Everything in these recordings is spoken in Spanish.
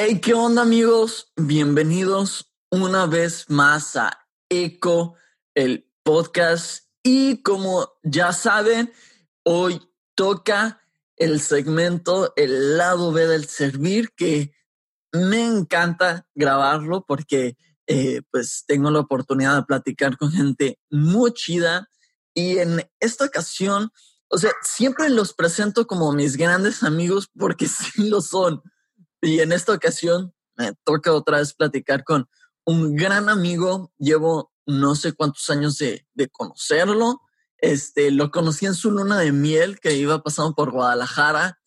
Hey, ¿qué onda amigos? Bienvenidos una vez más a Eco, el podcast. Y como ya saben, hoy toca el segmento El lado B del servir, que me encanta grabarlo porque eh, pues tengo la oportunidad de platicar con gente muy chida. Y en esta ocasión, o sea, siempre los presento como mis grandes amigos porque sí lo son y en esta ocasión me toca otra vez platicar con un gran amigo. Llevo no sé cuántos años de, conocerlo. Este, lo conocí en su luna de miel que iba pasando por Guadalajara,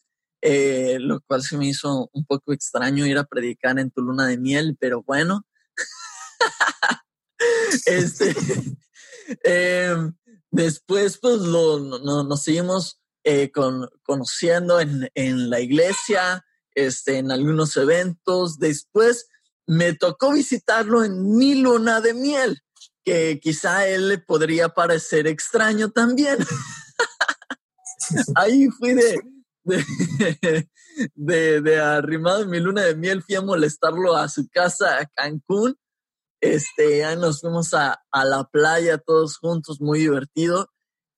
eh, lo cual se me hizo un poco extraño ir a predicar en tu luna de miel, pero bueno. este, em, después, pues lo, nos seguimos eh, con, conociendo en, en la iglesia este, en algunos eventos. Después me tocó visitarlo en mi luna de miel, que quizá a él le podría parecer extraño también. Ahí fui de, de, de, arrimado en mi luna de miel, fui a molestarlo a su casa a Cancún. Este, ya nos fuimos a, a la playa todos juntos, muy divertido.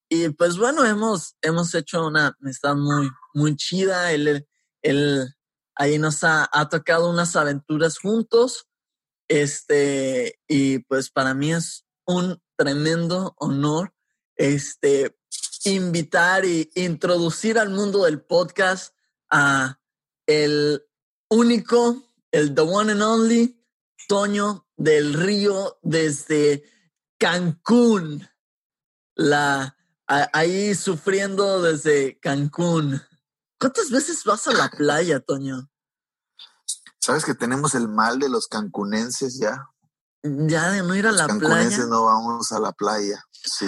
Y pues bueno, hemos, hemos hecho una amistad muy, muy chida. Él, él Ahí nos ha, tocado unas aventuras juntos. Este, y pues para mí es un tremendo honor este, invitar e introducir al mundo del podcast a el único, el the one and only, Toño del Río desde Cancún. La, ahí sufriendo desde Cancún. ¿Cuántas veces vas a la playa, Toño? Sabes que tenemos el mal de los cancunenses ya. Ya de no ir a los la cancunenses no vamos a la playa. Sí.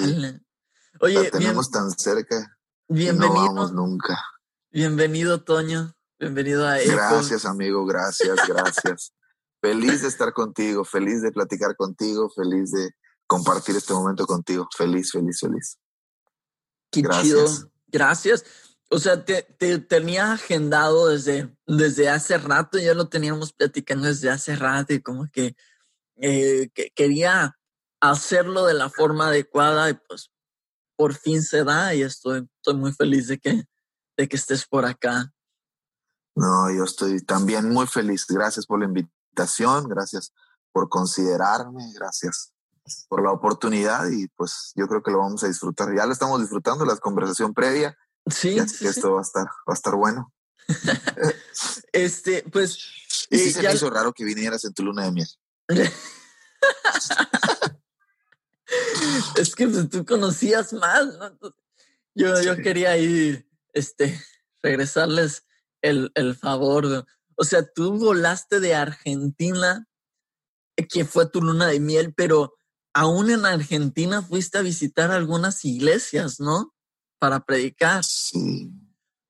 Oye, la tenemos tan cerca. Bienvenido. no vamos nunca. Bienvenido, Toño. Bienvenido a Eco. Gracias, amigo. Gracias, gracias. feliz de estar contigo, feliz de platicar contigo, feliz de compartir este momento contigo. Feliz, feliz, feliz. Qué Gracias. Gracias. O sea, te, tenía agendado desde, desde hace rato, ya lo teníamos platicando desde hace rato y como que, eh, quería hacerlo de la forma adecuada y pues por fin se da y estoy, estoy muy feliz de que, de que estés por acá. No, yo estoy también muy feliz. Gracias por la invitación, gracias por considerarme, gracias por la oportunidad y pues yo creo que lo vamos a disfrutar. Ya lo estamos disfrutando, la conversación previa Sí, esto va a estar, va a estar bueno. este, pues. Y sí eh, se me hizo raro que vinieras en tu luna de miel. es que pues, tú conocías más, Yo, yo quería ir, este, regresarles el, el favor. O sea, tú volaste de Argentina, que fue tu luna de miel, pero aún en Argentina fuiste a visitar algunas iglesias, ¿no? Para predicar. Sí,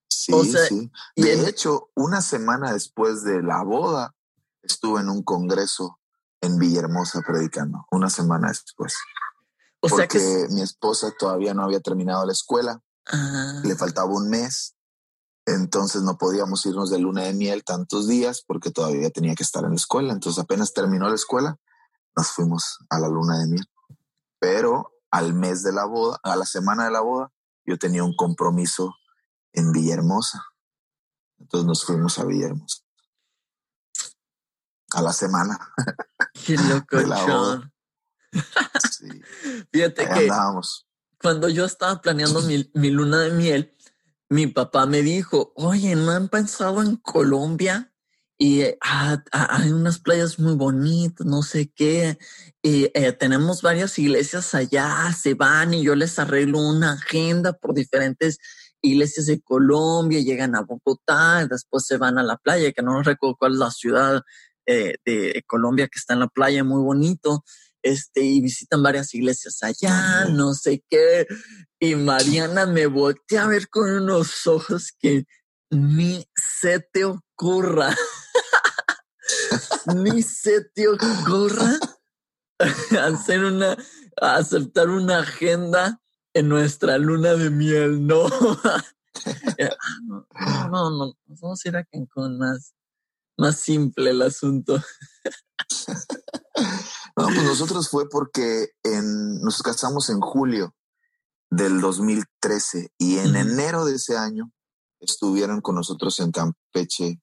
sí, sí. De hecho, una semana después de la boda, estuve en un congreso en Villahermosa predicando, una semana después. O porque sea que... mi esposa todavía no había terminado la escuela, le faltaba un mes, entonces no podíamos irnos de luna de miel tantos días porque todavía tenía que estar en la escuela. Entonces apenas terminó la escuela, nos fuimos a la luna de miel. Pero al mes de la boda, a la semana de la boda, yo tenía un compromiso en Villahermosa. Entonces nos fuimos a Villahermosa. A la semana. Qué loco, sí. Fíjate que cuando yo estaba planeando mi, mi, luna de miel, mi papá me dijo, oye, ¿no han pensado en Colombia? Y ah, ah, hay unas playas muy bonitas, no sé qué. Y eh, tenemos varias iglesias allá, se van y yo les arreglo una agenda por diferentes iglesias de Colombia, llegan a Bogotá, después se van a la playa, que no recuerdo cuál es la ciudad eh, de Colombia que está en la playa, muy bonito, este, y visitan varias iglesias allá, no sé qué, y Mariana me voltea a ver con unos ojos que ni se te ocurra, ni se te ocurra hacer una, aceptar una agenda en nuestra luna de miel, no. Ah, no, no, no, vamos a ir a Cancún más, más simple el asunto. no, pues nosotros fue porque en, nos casamos en julio del 2013 y en enero de ese año estuvieron con nosotros en Campeche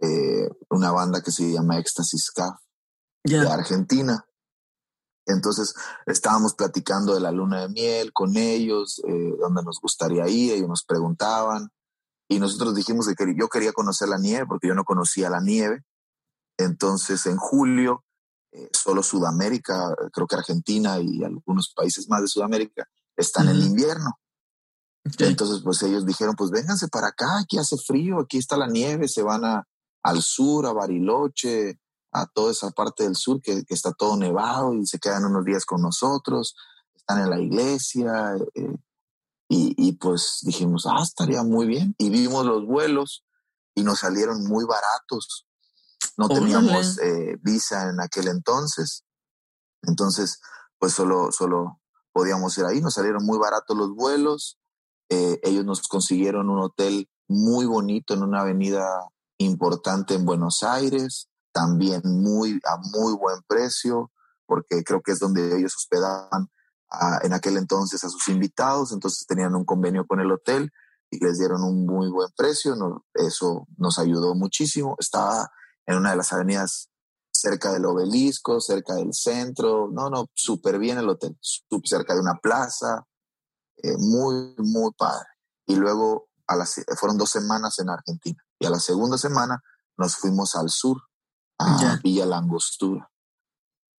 eh, una banda que se llama Éxtasis Caf de Argentina. Entonces estábamos platicando de la luna de miel con ellos, eh, dónde nos gustaría ir, ellos nos preguntaban y nosotros dijimos que yo quería conocer la nieve porque yo no conocía la nieve. Entonces en julio, eh, solo Sudamérica, creo que Argentina y algunos países más de Sudamérica están en invierno. Entonces pues ellos dijeron, pues vénganse para acá, aquí hace frío, aquí está la nieve, se van a, al sur, a Bariloche, a toda esa parte del sur que, está todo nevado y se quedan unos días con nosotros, están en la iglesia. Eh, y, pues dijimos, ah, estaría muy bien. Y vimos los vuelos y nos salieron muy baratos. No teníamos eh, visa en aquel entonces. Entonces, pues solo, solo podíamos ir ahí. Nos salieron muy baratos los vuelos. Eh, ellos nos consiguieron un hotel muy bonito en una avenida importante en Buenos Aires también muy, a muy buen precio, porque creo que es donde ellos hospedaban en aquel entonces a sus invitados, entonces tenían un convenio con el hotel y les dieron un muy buen precio, eso nos ayudó muchísimo, estaba en una de las avenidas cerca del obelisco, cerca del centro, no, no, súper bien el hotel, cerca de una plaza, eh, muy, muy padre. Y luego a fueron dos semanas en Argentina y a la segunda semana nos fuimos al sur, a Villa La Angostura.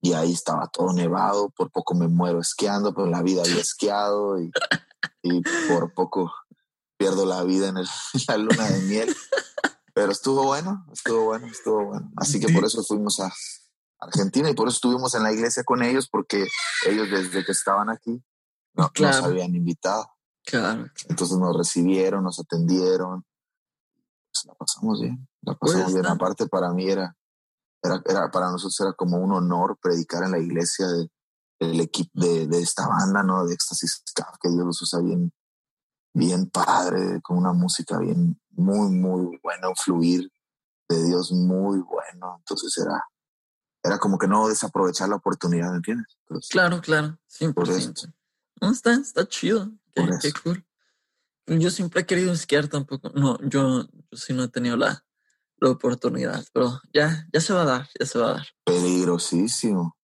Y ahí estaba todo nevado, por poco me muero esquiando, pero la vida había esquiado y, y por poco pierdo la vida en, la luna de miel. Pero estuvo bueno, estuvo bueno, estuvo bueno. Así que por eso fuimos a Argentina y por eso estuvimos en la iglesia con ellos, porque ellos desde que estaban aquí no, nos habían invitado. Claro. Entonces nos recibieron, nos atendieron. La pasamos bien, la pasamos pues bien. Aparte para mí era era, era, para nosotros era como un honor predicar en la iglesia de, del equipo de, de, esta banda, ¿no? De Éxtasis que Dios los usa bien, bien padre, con una música bien, muy, muy buena, un fluir de Dios muy bueno. Entonces era, era como que no desaprovechar la oportunidad, ¿entiendes? claro, claro, 100%. No, está, está chido. Qué, cool. Yo siempre he querido esquiar tampoco. No, yo, yo sí no he tenido la, la oportunidad, pero ya, ya se va a dar, ya se va a dar. Peligrosísimo.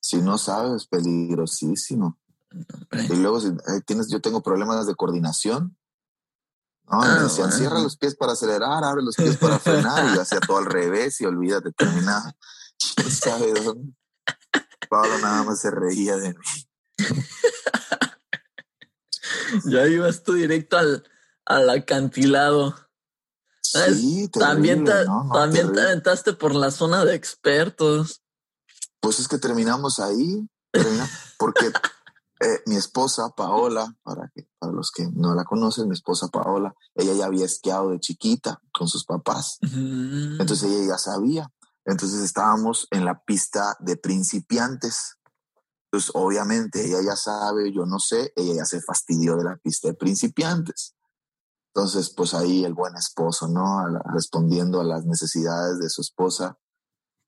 Si no sabes, peligrosísimo. y luego si eh, tienes, yo tengo problemas de coordinación. No, me ah, cierra los pies para acelerar, abre los pies para frenar, y hacía todo al revés y olvídate, terminaba. ¿Quién sabe dónde? Pablo nada más se reía de mí. ya ibas tú directo al, al acantilado. Sí, también te, también te aventaste por la zona de expertos. Pues es que terminamos ahí, porque eh, mi esposa Paola, para, que, para los que no la conocen, mi esposa Paola, ella ya había esquiado de chiquita con sus papás. Entonces ella ya sabía. Entonces estábamos en la pista de principiantes. Entonces, obviamente, ella ya sabe, yo no sé, ella ya se fastidió de la pista de principiantes. Entonces, pues ahí el buen esposo, ¿no? respondiendo a las necesidades de su esposa,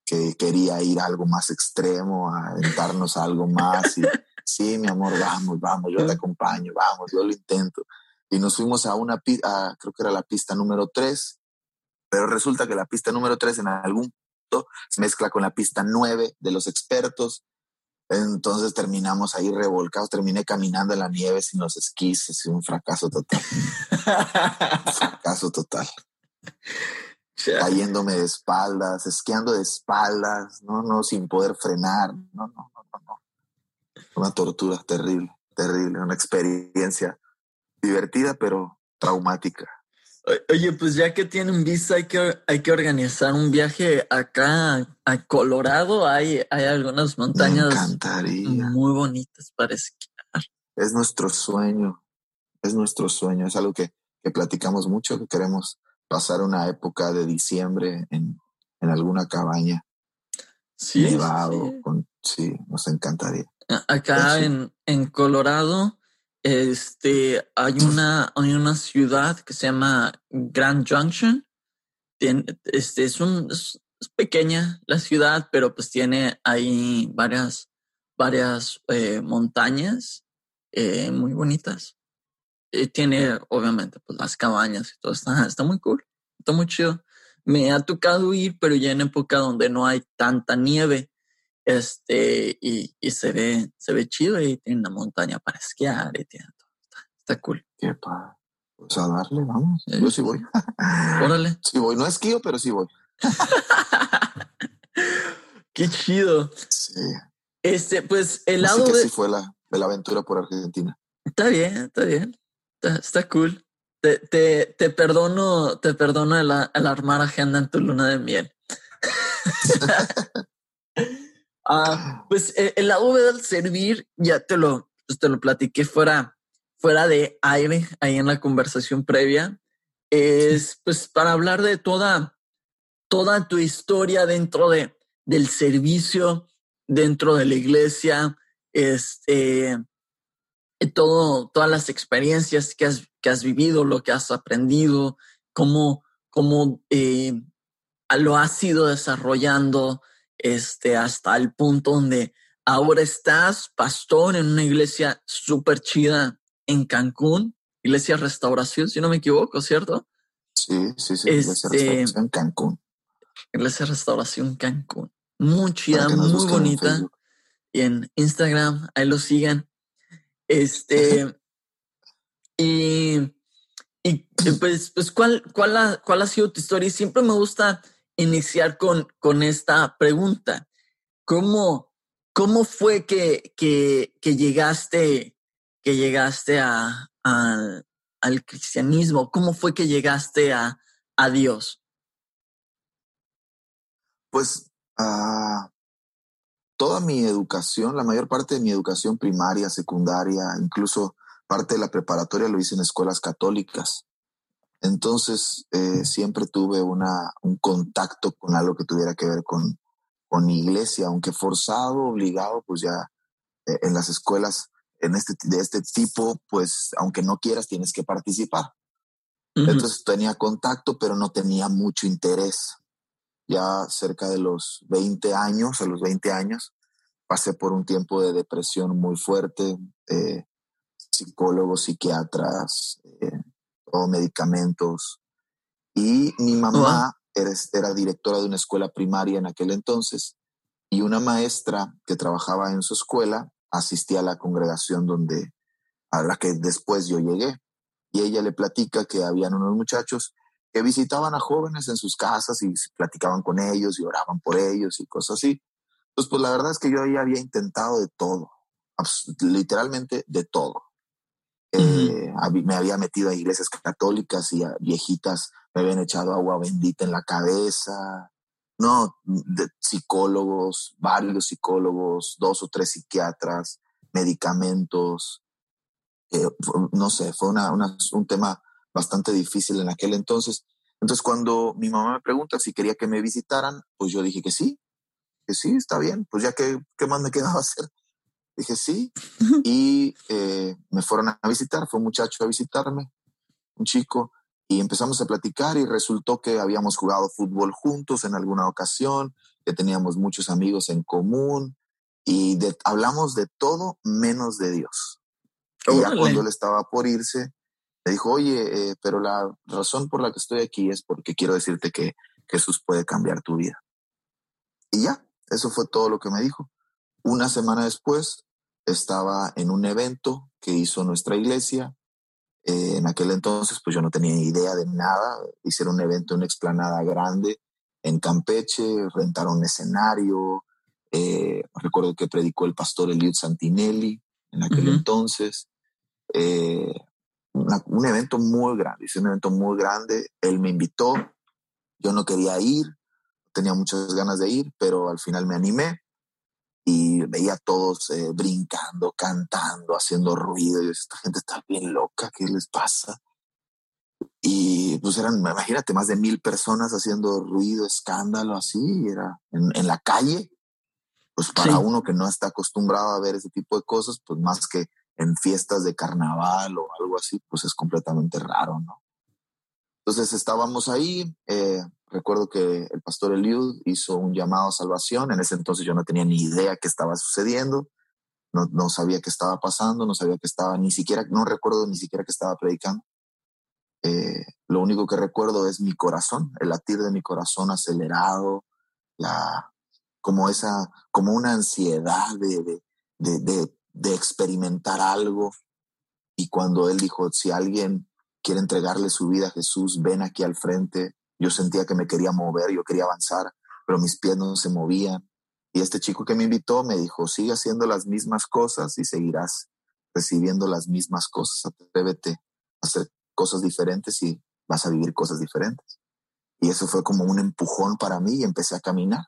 que quería ir a algo más extremo, a aventarnos a algo más. Y, sí, mi amor, vamos, vamos, yo te acompaño, vamos, yo lo intento. Y nos fuimos a una pista, creo que era la pista número 3, pero resulta que la pista número 3 en algún punto se mezcla con la pista 9 de los expertos entonces terminamos ahí revolcados, terminé caminando en la nieve sin los esquís, es un fracaso total. un fracaso total. Cayéndome de espaldas, esquiando de espaldas, no, no, sin poder frenar, no, no, no, no, no. Una tortura terrible, terrible, una experiencia divertida, pero, traumática. Oye, pues ya que tienen visa, hay que, hay que organizar un viaje acá a Colorado. Hay, hay algunas montañas muy bonitas para esquiar. Es nuestro sueño, es nuestro sueño, es algo que, que platicamos mucho, que queremos pasar una época de diciembre en, en alguna cabaña. Sí, nevado, Con, sí, nos encantaría. Acá en, en Colorado este, hay una, hay una ciudad que se llama Grand Junction. Tiene, este, es, un, es, pequeña la ciudad, pero pues tiene ahí varias, varias eh, montañas eh, muy bonitas. Y tiene, obviamente, pues las cabañas y todo. Está, está muy cool. Está muy chido. Me ha tocado ir, pero ya en época donde no hay tanta nieve. Este, y, y, se ve, se ve chido y tiene una montaña para esquiar y tiene todo. Está, cool. Qué pa. Pues a darle, vamos. Yo sí voy. Órale. Sí voy. No esquío, pero sí voy. Qué chido. Sí. Este, pues el lado Así de. Así fue la, la aventura por Argentina. Está bien, está bien. Está, está cool. Te, te, te, perdono, te perdono el, el armar agenda en tu luna de miel. Ah, pues eh, el lado del servir, ya te lo, pues te lo platiqué fuera, fuera de aire, ahí en la conversación previa. Es pues para hablar de toda, toda tu historia dentro de, del servicio, dentro de la iglesia, este, todo, todas las experiencias que has, que has vivido, lo que has aprendido, cómo, cómo eh, lo has ido desarrollando este, hasta el punto donde ahora estás pastor en una iglesia súper chida en Cancún, Iglesia Restauración, si no me equivoco, ¿cierto? Sí, sí, sí, Iglesia este, Restauración Cancún. Iglesia Restauración Cancún. Muy chida, muy bonita. y en Instagram, ahí lo sigan. Este, y, y pues, pues ¿cuál, cuál, ha, ¿cuál ha sido tu historia? Y siempre me gusta iniciar con, con esta pregunta. ¿Cómo, cómo fue que, que, que llegaste, que llegaste a, al cristianismo? ¿Cómo fue que llegaste a, a Dios? Pues uh, toda mi educación, la mayor parte de mi educación primaria, secundaria, incluso parte de la preparatoria lo hice en escuelas católicas. Entonces, eh, siempre tuve una, un contacto con algo que tuviera que ver con, con iglesia, aunque forzado, obligado, pues ya eh, en las escuelas en este, de este tipo, pues aunque no quieras, tienes que participar. Entonces tenía contacto, pero no tenía mucho interés. Ya cerca de los 20 años, a los 20 años, pasé por un tiempo de depresión muy fuerte, eh, psicólogos, psiquiatras, eh, o medicamentos. Y mi mamá era, era directora de una escuela primaria en aquel entonces y una maestra que trabajaba en su escuela asistía a la congregación donde a la que después yo llegué y ella le platica que habían unos muchachos que visitaban a jóvenes en sus casas y platicaban con ellos y oraban por ellos y cosas así. Entonces, pues la verdad es que yo ya había intentado de todo, literalmente de todo. Eh, me había metido a iglesias católicas y a viejitas me habían echado agua bendita en la cabeza. No, de psicólogos, varios psicólogos, dos o tres psiquiatras, medicamentos. Eh, no sé, fue una, un tema bastante difícil en aquel entonces. Entonces, cuando mi mamá me pregunta si quería que me visitaran, pues yo dije que sí, que sí, está bien. Pues ya que, ¿qué más me quedaba hacer? Dije sí. y eh, me fueron a visitar, fue un muchacho a visitarme, un chico, y empezamos a platicar y resultó que habíamos jugado fútbol juntos en alguna ocasión, que teníamos muchos amigos en común y hablamos de todo menos de Dios. Y ya cuando él estaba por irse, me dijo, oye, eh, pero la razón por la que estoy aquí es porque quiero decirte que Jesús puede cambiar tu vida. Y ya, eso fue todo lo que me dijo. Una semana después estaba en un evento que hizo nuestra iglesia. Eh, en aquel entonces, pues yo no tenía idea de nada. Hicieron un evento en una explanada grande en Campeche, rentaron escenario. Eh, recuerdo que predicó el pastor Eliud Santinelli en aquel entonces. Eh, un evento muy grande, hice un evento muy grande, él me invitó, yo no quería ir, tenía muchas ganas de ir, pero al final me animé y veía a todos eh, brincando, cantando, haciendo ruido. Y yo, esta gente está bien loca, ¿qué les pasa? Y pues eran, imagínate, más de mil personas haciendo ruido, escándalo, así, era en, la calle. Pues para uno que no está acostumbrado a ver ese tipo de cosas, pues más que en fiestas de carnaval o algo así, pues es completamente raro, ¿no? Entonces estábamos ahí, eh, recuerdo que el pastor Eliud hizo un llamado a salvación, en ese entonces yo no tenía ni idea qué estaba sucediendo, no, no sabía qué estaba pasando, no sabía qué estaba, ni siquiera, no recuerdo ni siquiera que estaba predicando. Eh, lo único que recuerdo es mi corazón, el latir de mi corazón acelerado, la, como esa, como una ansiedad de, de, de, de experimentar algo. Y cuando él dijo, si alguien quiere entregarle su vida a Jesús, ven aquí al frente. Yo sentía que me quería mover, yo quería avanzar, pero mis pies no se movían. Y este chico que me invitó me dijo, sigue haciendo las mismas cosas y seguirás recibiendo las mismas cosas. Atrévete a hacer cosas diferentes y vas a vivir cosas diferentes. Y eso fue como un empujón para mí y empecé a caminar.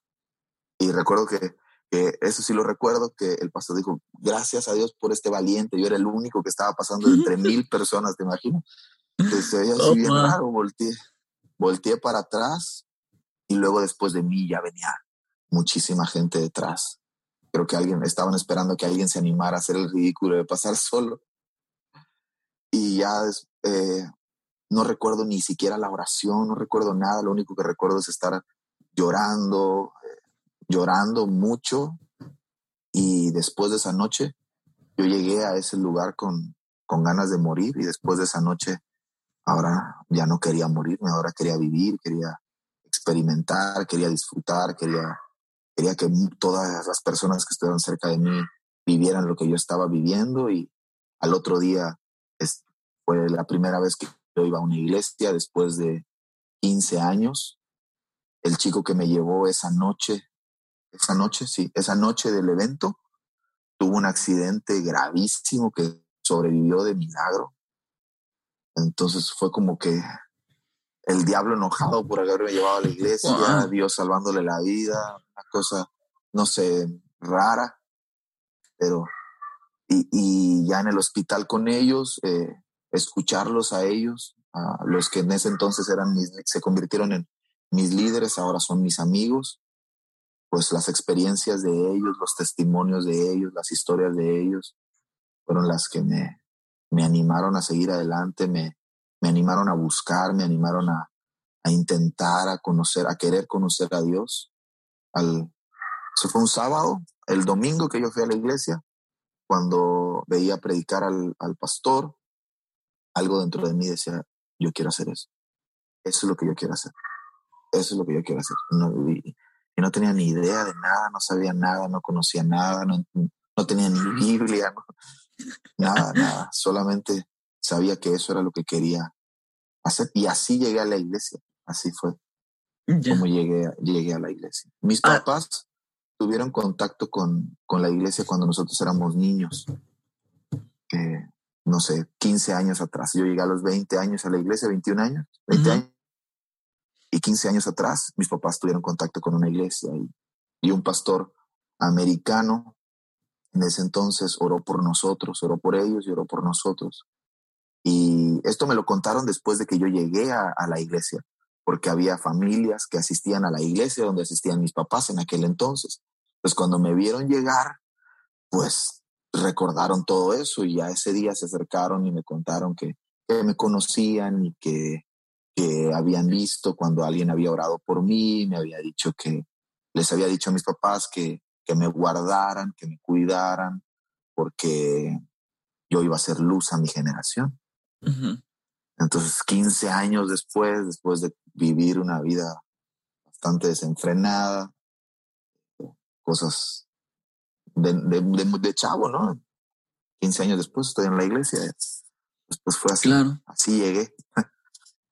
Y recuerdo que, que eso sí lo recuerdo, que el pastor dijo, gracias a Dios por este valiente. Yo era el único que estaba pasando entre mil personas, ¿te imaginas? se veía así bien raro, volteé, volteé para atrás y luego después de mí ya venía muchísima gente detrás. Creo que alguien, estaban esperando que alguien se animara a hacer el ridículo de pasar solo. Y ya eh, no recuerdo ni siquiera la oración, no recuerdo nada, lo único que recuerdo es estar llorando, eh, llorando mucho. Y después de esa noche, yo llegué a ese lugar con, con ganas de morir y después de esa noche Ahora ya no quería morirme, ahora quería vivir, quería experimentar, quería disfrutar, quería, quería que todas las personas que estuvieran cerca de mí vivieran lo que yo estaba viviendo y al otro día fue la primera vez que yo iba a una iglesia después de 15 años. El chico que me llevó esa noche, esa noche, sí, esa noche del evento, tuvo un accidente gravísimo que sobrevivió de milagro. Entonces fue como que el diablo enojado por haberme llevado a la iglesia, Dios salvándole la vida, una cosa, no sé, rara, pero y, ya en el hospital con ellos, eh, escucharlos a ellos, a los que en ese entonces eran mis, se convirtieron en mis líderes, ahora son mis amigos, pues las experiencias de ellos, los testimonios de ellos, las historias de ellos, fueron las que me, me animaron a seguir adelante, me, me animaron a buscar, me animaron a, a, intentar, a conocer, a querer conocer a Dios. Al, eso fue un sábado, el domingo que yo fui a la iglesia, cuando veía predicar al, al pastor, algo dentro de mí decía, yo quiero hacer eso. Eso es lo que yo quiero hacer. Eso es lo que yo quiero hacer. No, y, no tenía ni idea de nada, no sabía nada, no conocía nada, no, no tenía ni Biblia, no, Nada, nada. Solamente sabía que eso era lo que quería hacer. Y así llegué a la iglesia. Así fue como llegué, llegué a la iglesia. Mis ah. papás tuvieron contacto con, con, la iglesia cuando nosotros éramos niños. no sé, 15 años atrás. Yo llegué a los 20 años a la iglesia, 21 años, 20 años. Y 15 años atrás, mis papás tuvieron contacto con una iglesia y, y un pastor americano en ese entonces oró por nosotros, oró por ellos y oró por nosotros. Y esto me lo contaron después de que yo llegué a, la iglesia, porque había familias que asistían a la iglesia donde asistían mis papás en aquel entonces. Pues cuando me vieron llegar, pues recordaron todo eso y ya ese día se acercaron y me contaron que, me conocían y que, que habían visto cuando alguien había orado por mí, me había dicho que les había dicho a mis papás que que me guardaran, que me cuidaran, porque yo iba a ser luz a mi generación. Entonces, 15 años después, después de vivir una vida bastante desenfrenada, cosas de, de, chavo, ¿no? 15 años después estoy en la iglesia. Después fue así. Así llegué.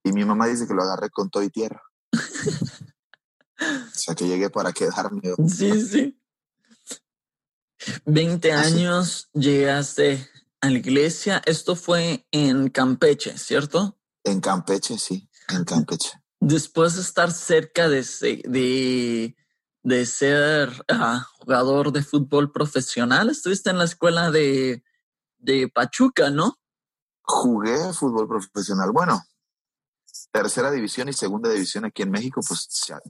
Y mi mamá dice que lo agarré con todo y tierra. o sea, que llegué para quedarme. Sí, sí. 20 años llegaste a la iglesia. Esto fue en Campeche, ¿cierto? En Campeche, sí, en Campeche. Después de estar cerca de, de, de ser ah, jugador de fútbol profesional, estuviste en la escuela de, de Pachuca, ¿no? Jugué fútbol profesional. Bueno, tercera división y segunda división aquí en México, pues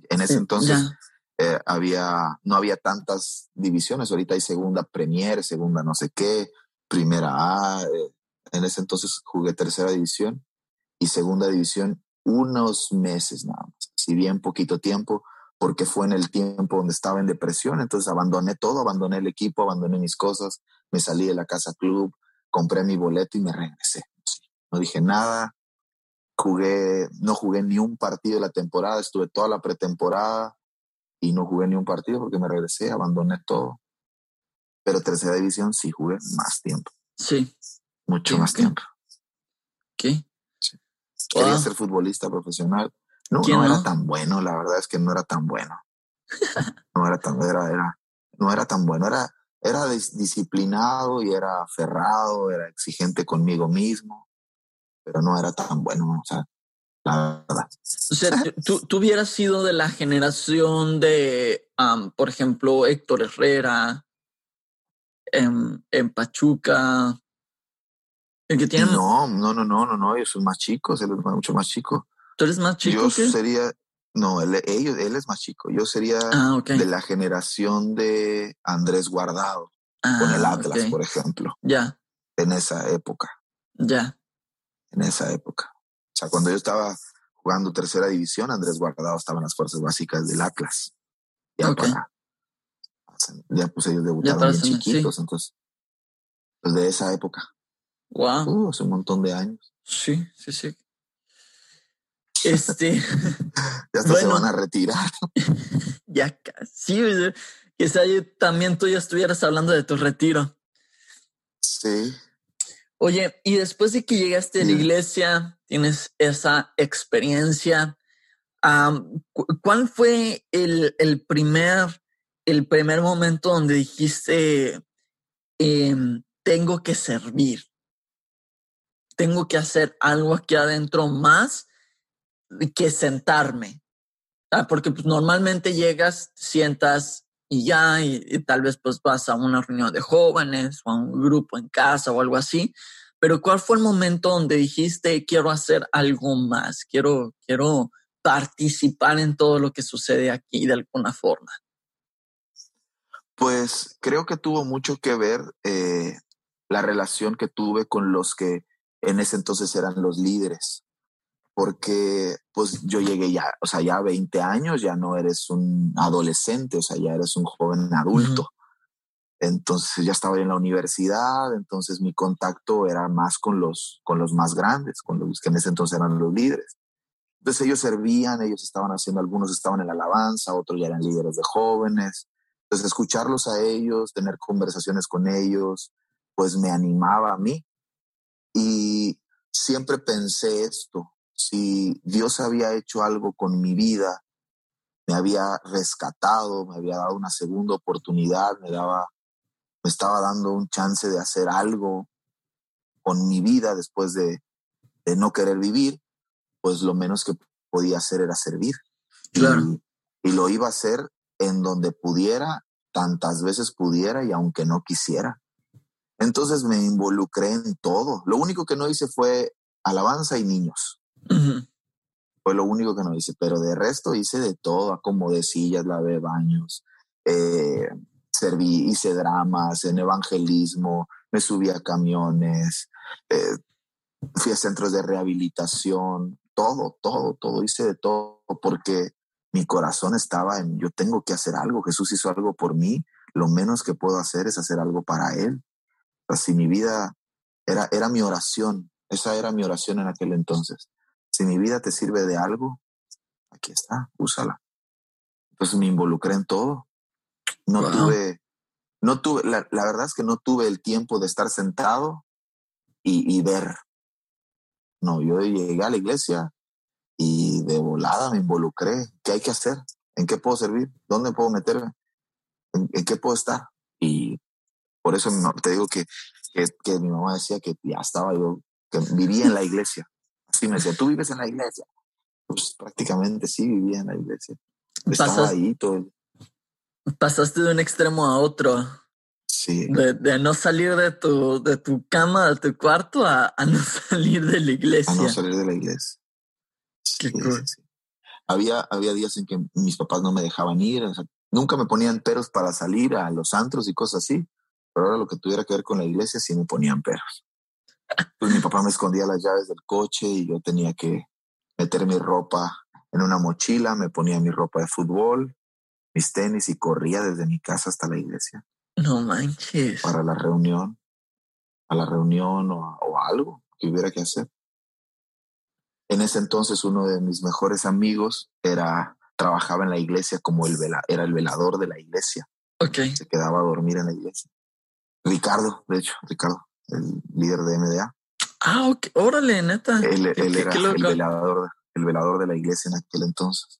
en ese entonces eh, había, no había tantas divisiones. Ahorita hay segunda Premier, segunda no sé qué, primera A. Eh, en ese entonces jugué tercera división y segunda división unos meses nada más, si bien poquito tiempo, porque fue en el tiempo donde estaba en depresión, entonces abandoné todo, abandoné el equipo, abandoné mis cosas, me salí de la casa club, compré mi boleto y me regresé. No dije nada, jugué, no jugué ni un partido de la temporada, estuve toda la pretemporada y no jugué ni un partido porque me regresé, abandoné todo. Pero tercera división sí jugué más tiempo. Sí. Mucho más tiempo. ¿Qué? Quería ser futbolista profesional. No, no, era tan bueno, la verdad es que no era tan bueno. no era tan, era, era, no era tan bueno. Era, era disciplinado y era aferrado, era exigente conmigo mismo, pero no era tan bueno, o sea, la verdad. O sea, tú, tú hubieras sido de la generación de, por ejemplo, Héctor Herrera, en, en Pachuca, el que tiene... No, no, no, no, no, no, ellos son más chicos, él es mucho más chico. ¿Tú eres más chico? Yo sería, no, él, ellos, él es más chico. Yo sería ah, de la generación de Andrés Guardado, con el ah, Atlas, por ejemplo. Ya. En esa época. Ya. En esa época. O sea, cuando yo estaba jugando tercera división, Andrés Guardado estaba en las fuerzas básicas del Atlas. Ya para, ya pues ellos debutaron bien chiquitos, entonces, pues de esa época. Wow. Uh, hace un montón de años. Sí, sí, sí. Este. ya hasta se van a retirar. ya casi. Quizá también tú ya estuvieras hablando de tu retiro. Sí. Oye, y después de que llegaste a la iglesia, tienes esa experiencia. ¿Cuál fue el, el, primer, el primer momento donde dijiste, em, tengo que servir? Tengo que hacer algo aquí adentro más que sentarme. Ah, porque pues, normalmente llegas, sientas y ya, y, tal vez pues vas a una reunión de jóvenes o a un grupo en casa o algo así. Pero ¿cuál fue el momento donde dijiste, quiero hacer algo más, quiero, quiero participar en todo lo que sucede aquí de alguna forma? Pues creo que tuvo mucho que ver eh, la relación que tuve con los que en ese entonces eran los líderes porque pues yo llegué ya, o sea, ya a 20 años, ya no eres un adolescente, o sea, ya eres un joven adulto. Entonces ya estaba en la universidad, entonces mi contacto era más con los, con los más grandes, con los que en ese entonces eran los líderes. Entonces ellos servían, ellos estaban haciendo, algunos estaban en la alabanza, otros ya eran líderes de jóvenes. Entonces escucharlos a ellos, tener conversaciones con ellos, pues me animaba a mí. Y siempre pensé esto, si Dios había hecho algo con mi vida, me había rescatado, me había dado una segunda oportunidad, me daba, me estaba dando un chance de hacer algo con mi vida después de, no querer vivir, pues lo menos que podía hacer era servir. Y, lo iba a hacer en donde pudiera, tantas veces pudiera y aunque no quisiera. Entonces me involucré en todo. Lo único que no hice fue alabanza y niños. Fue lo único que no hice, pero de resto hice de todo, acomodé sillas, lavé baños, eh, serví, hice dramas en evangelismo, me subí a camiones, eh, fui a centros de rehabilitación, todo, todo, todo, hice de todo porque mi corazón estaba en, yo tengo que hacer algo, Jesús hizo algo por mí, lo menos que puedo hacer es hacer algo para Él. Así mi vida era, era mi oración, esa era mi oración en aquel entonces. Si mi vida te sirve de algo, aquí está, úsala. Entonces me involucré en todo. No tuve, no tuve, la, verdad es que no tuve el tiempo de estar sentado y, ver. No, yo llegué a la iglesia y de volada me involucré. ¿Qué hay que hacer? ¿En qué puedo servir? ¿Dónde puedo meterme? ¿En, qué puedo estar? Y por eso te digo que que, que mi mamá decía que ya estaba yo, que vivía en la iglesia. Así me decía, ¿tú vives en la iglesia? Pues prácticamente sí vivía en la iglesia. Estaba ahí todo. Pasaste de un extremo a otro. Sí. De, no salir de tu, de tu cama, de tu cuarto, a, no salir de la iglesia. A no salir de la iglesia. Qué cool. Había, había días en que mis papás no me dejaban ir, nunca me ponían peros para salir a los antros y cosas así, pero ahora lo que tuviera que ver con la iglesia sí me ponían peros. Pues mi papá me escondía las llaves del coche y yo tenía que meter mi ropa en una mochila, me ponía mi ropa de fútbol, mis tenis y corría desde mi casa hasta la iglesia. No manches. Para la reunión, a la reunión o, o algo que hubiera que hacer. En ese entonces uno de mis mejores amigos era trabajaba en la iglesia como el vela, era el velador de la iglesia. Okay. Se quedaba a dormir en la iglesia. Ricardo, de hecho, Ricardo, el líder de MDA. Ah, ok. Órale, neta. Él, era el velador, el velador de la iglesia en aquel entonces.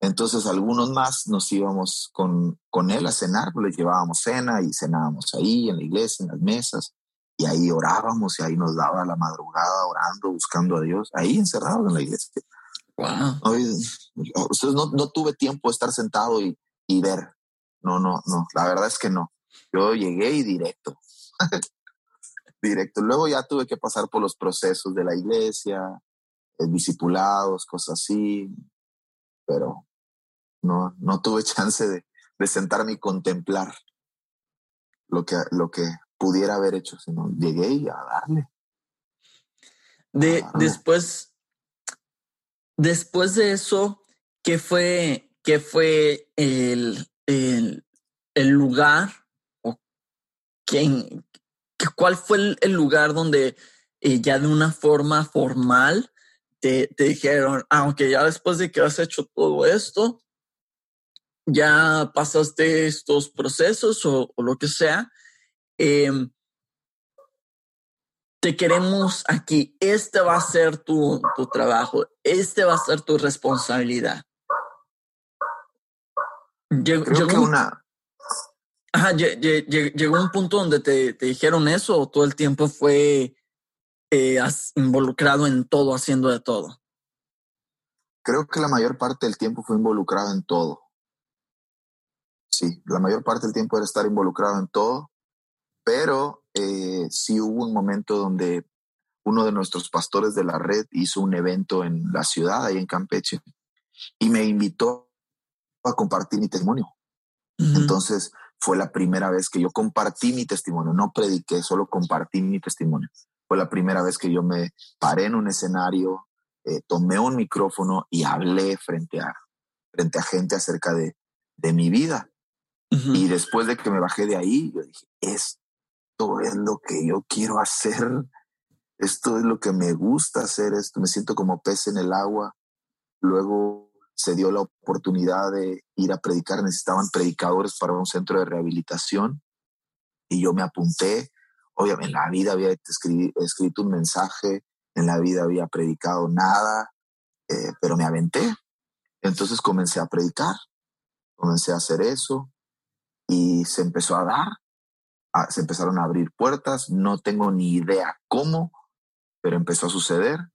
Entonces algunos más nos íbamos con, con él a cenar, pues le llevábamos cena y cenábamos ahí en la iglesia, en las mesas, y ahí orábamos y ahí nos daba la madrugada orando, buscando a Dios, ahí encerrados en la iglesia. Wow. no, no, tuve tiempo de estar sentado y, y ver. No, no, no, la verdad es que no. Yo llegué y directo. directo. Luego ya tuve que pasar por los procesos de la iglesia, eh, discipulados, cosas así, pero no, no tuve chance de, de sentarme y contemplar lo que, lo que pudiera haber hecho, sino llegué y a darle. De, Después, después de eso, ¿qué fue, qué fue el, el, el lugar o quién, cuál fue el, lugar donde eh, ya de una forma formal te, te dijeron, aunque ah, ya después de que has hecho todo esto, ya pasaste estos procesos o, lo que sea, em, te queremos aquí, este va a ser tu, tu, trabajo, este va a ser tu responsabilidad. Llegó, llegó una... Ajá, llegó un punto donde te, te, dijeron eso o todo el tiempo fue eh, involucrado en todo, haciendo de todo. Creo que la mayor parte del tiempo fue involucrado en todo sí, la mayor parte del tiempo era estar involucrado en todo, pero eh, sí hubo un momento donde uno de nuestros pastores de la red hizo un evento en la ciudad, ahí en Campeche, y me invitó a compartir mi testimonio. Entonces fue la primera vez que yo compartí mi testimonio, no prediqué, solo compartí mi testimonio. Fue la primera vez que yo me paré en un escenario, eh, tomé un micrófono y hablé frente a, frente a gente acerca de, de mi vida. Y después de que me bajé de ahí, yo dije, esto es lo que yo quiero hacer, esto es lo que me gusta hacer, esto me siento como pez en el agua. Luego se dio la oportunidad de ir a predicar, necesitaban predicadores para un centro de rehabilitación y yo me apunté. Obviamente en la vida había escrito un mensaje, en la vida había predicado nada, eh, pero me aventé. Entonces comencé a predicar, comencé a hacer eso y se empezó a dar, se empezaron a abrir puertas, no tengo ni idea cómo, pero empezó a suceder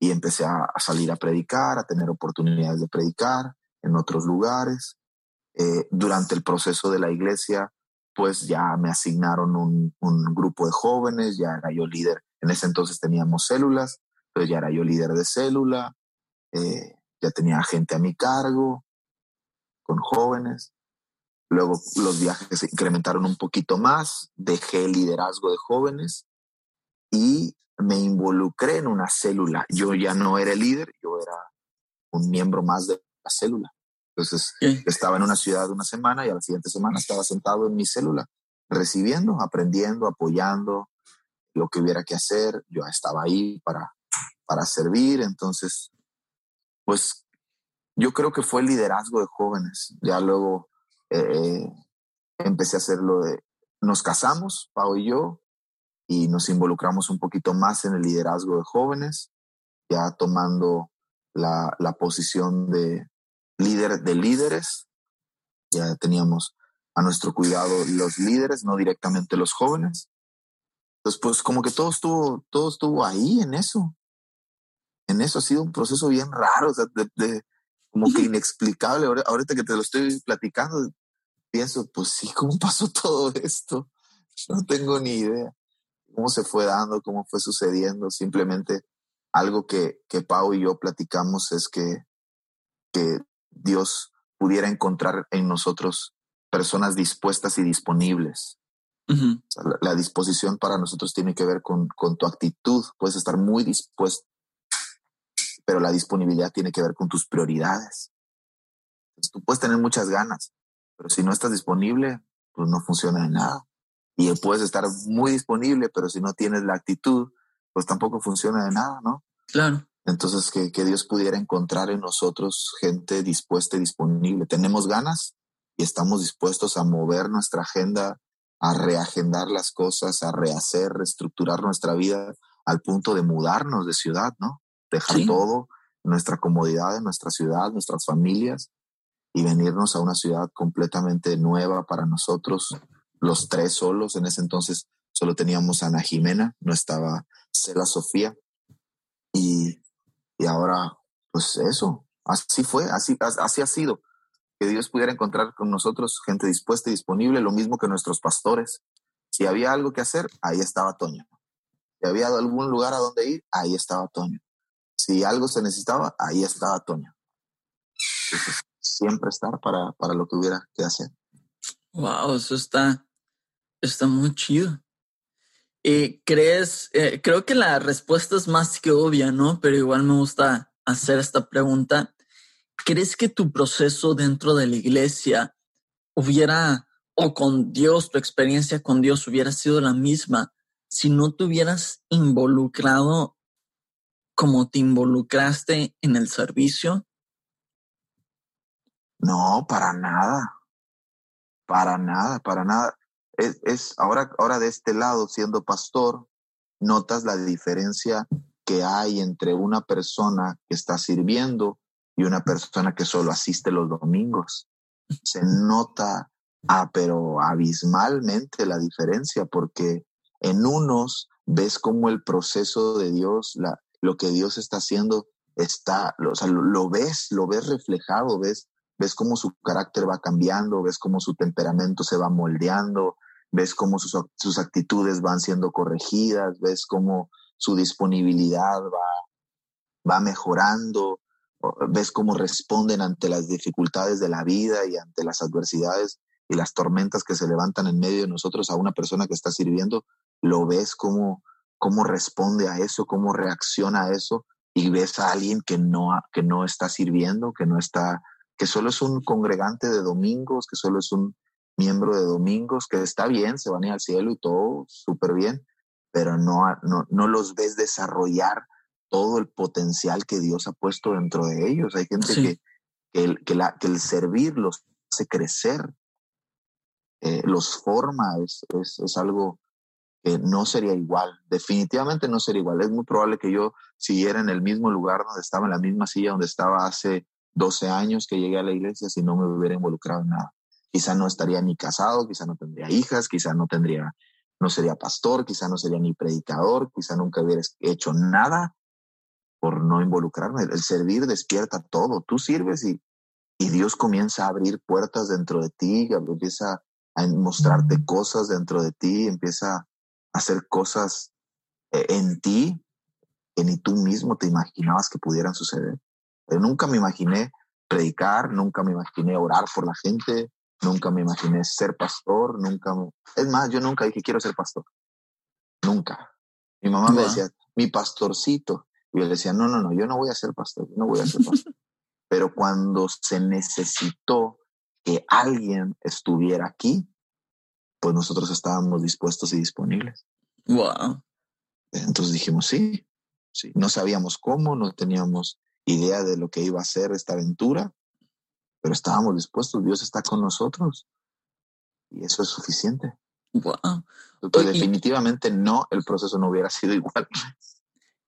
y empecé a, salir a predicar, a tener oportunidades de predicar en otros lugares. Eh, durante el proceso de la iglesia, pues ya me asignaron un, grupo de jóvenes, ya era yo líder, en ese entonces teníamos células, entonces ya era yo líder de célula, eh, ya tenía gente a mi cargo con jóvenes. Luego los viajes se incrementaron un poquito más, dejé el liderazgo de jóvenes y me involucré en una célula. Yo ya no era el líder, yo era un miembro más de la célula. Entonces estaba en una ciudad una semana y a la siguiente semana estaba sentado en mi célula, recibiendo, aprendiendo, apoyando lo que hubiera que hacer. Yo estaba ahí para, para servir. Entonces, pues yo creo que fue el liderazgo de jóvenes. Ya luego eh, empecé a hacerlo de, nos casamos, Pau y yo, y nos involucramos un poquito más en el liderazgo de jóvenes, ya tomando la, la posición de líder de líderes. Ya teníamos a nuestro cuidado los líderes, no directamente los jóvenes. Entonces, pues como que todo estuvo, todo estuvo ahí en eso. En eso ha sido un proceso bien raro, de, como que inexplicable. Ahorita que te lo estoy platicando, pienso, pues sí, ¿cómo pasó todo esto? No tengo ni idea cómo se fue dando, cómo fue sucediendo. Simplemente algo que, que Pau y yo platicamos es que, que Dios pudiera encontrar en nosotros personas dispuestas y disponibles. la, disposición para nosotros tiene que ver con, con tu actitud. Puedes estar muy dispuesto, pero la disponibilidad tiene que ver con tus prioridades. tú puedes tener muchas ganas, pero si no estás disponible, pues no funciona de nada. Y puedes estar muy disponible, pero si no tienes la actitud, pues tampoco funciona de nada, ¿no? Claro. Entonces, que, que Dios pudiera encontrar en nosotros gente dispuesta y disponible. Tenemos ganas y estamos dispuestos a mover nuestra agenda, a reagendar las cosas, a rehacer, reestructurar nuestra vida al punto de mudarnos de ciudad, ¿no? Dejar todo, nuestra comodidad en nuestra ciudad, nuestras familias y venirnos a una ciudad completamente nueva para nosotros, los tres solos. En ese entonces solo teníamos a Ana Jimena, no estaba Cela Sofía. Y, y ahora, pues eso, así fue, así, así ha sido. Que Dios pudiera encontrar con nosotros gente dispuesta y disponible, lo mismo que nuestros pastores. Si había algo que hacer, ahí estaba Toño. Si había algún lugar a donde ir, ahí estaba Toño. Si algo se necesitaba, ahí estaba Toño. siempre estar para, para lo que hubiera que hacer. Wow, eso está, Está muy chido. Eh, ¿Crees? Eh, creo que la respuesta es más que obvia, ¿no? Pero igual me gusta hacer esta pregunta. ¿Crees que tu proceso dentro de la iglesia hubiera, o con Dios, tu experiencia con Dios hubiera sido la misma si no te hubieras involucrado como te involucraste en el servicio? No, para nada. Para nada, para nada es, ahora, ahora de este lado, siendo pastor, notas la diferencia que hay entre una persona que está sirviendo y una persona que solo asiste los domingos. Se nota, ah, pero abismalmente la diferencia, porque en unos ves cómo el proceso de Dios, la, lo que Dios está haciendo, está, o sea, lo, lo, ves, lo ves reflejado, ves, ves cómo su carácter va cambiando, ves cómo su temperamento se va moldeando, ves cómo sus, sus actitudes van siendo corregidas, ves cómo su disponibilidad va, va mejorando, ves cómo responden ante las dificultades de la vida y ante las adversidades y las tormentas que se levantan en medio de nosotros a una persona que está sirviendo, lo ves cómo, cómo responde a eso, cómo reacciona a eso y ves a alguien que no, que no está sirviendo, que no está, que solo es un congregante de domingos, que solo es un, miembro de domingos, que está bien, se van a ir al cielo y todo súper bien, pero no, no, no los ves desarrollar todo el potencial que Dios ha puesto dentro de ellos. Hay gente que, que, el, que, la, que el servir los hace crecer, eh, los forma, es, es, es, algo que no sería igual, definitivamente no sería igual. Es muy probable que yo siguiera en el mismo lugar donde estaba, en la misma silla donde estaba hace 12 años que llegué a la iglesia si no me hubiera involucrado en nada. Quizá no estaría ni casado, quizá no tendría hijas, quizá no tendría, no sería pastor, quizá no sería ni predicador, quizá nunca hubiera hecho nada por no involucrarme. El servir despierta todo. Tú sirves y, y Dios comienza a abrir puertas dentro de ti, empieza a mostrarte cosas dentro de ti, empieza a hacer cosas eh, en ti que ni tú mismo te imaginabas que pudieran suceder. Pero nunca me imaginé predicar, nunca me imaginé orar por la gente, Nunca me imaginé ser pastor, nunca me... Es más, yo nunca dije quiero ser pastor. Nunca. Mi mamá me decía, mi pastorcito. Y yo le decía, no, no, no, yo no voy a ser pastor, no voy a ser pastor. Pero cuando se necesitó que alguien estuviera aquí, pues nosotros estábamos dispuestos y disponibles. Wow. Entonces dijimos, sí, sí. No sabíamos cómo, no teníamos idea de lo que iba a ser esta aventura, pero estábamos dispuestos, Dios está con nosotros y eso es suficiente. Wow. definitivamente no, el proceso no hubiera sido igual.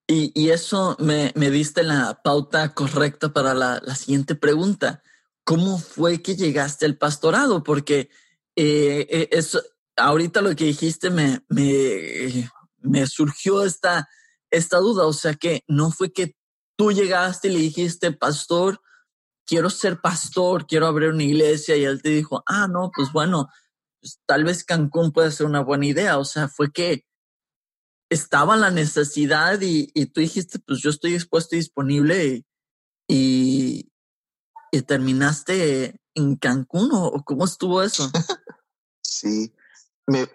Y, y eso me, me, diste la pauta correcta para la, la, siguiente pregunta. ¿Cómo fue que llegaste al pastorado? Porque eh, eh eso, ahorita lo que dijiste me, me, me surgió esta, esta duda. O sea que no fue que tú llegaste y le dijiste, pastor, quiero ser pastor, quiero abrir una iglesia y él te dijo, ah, no, pues bueno, pues tal vez Cancún puede ser una buena idea. O sea, fue que estaba la necesidad y, tú dijiste, pues yo estoy dispuesto y disponible y, y, terminaste en Cancún o cómo estuvo eso? sí,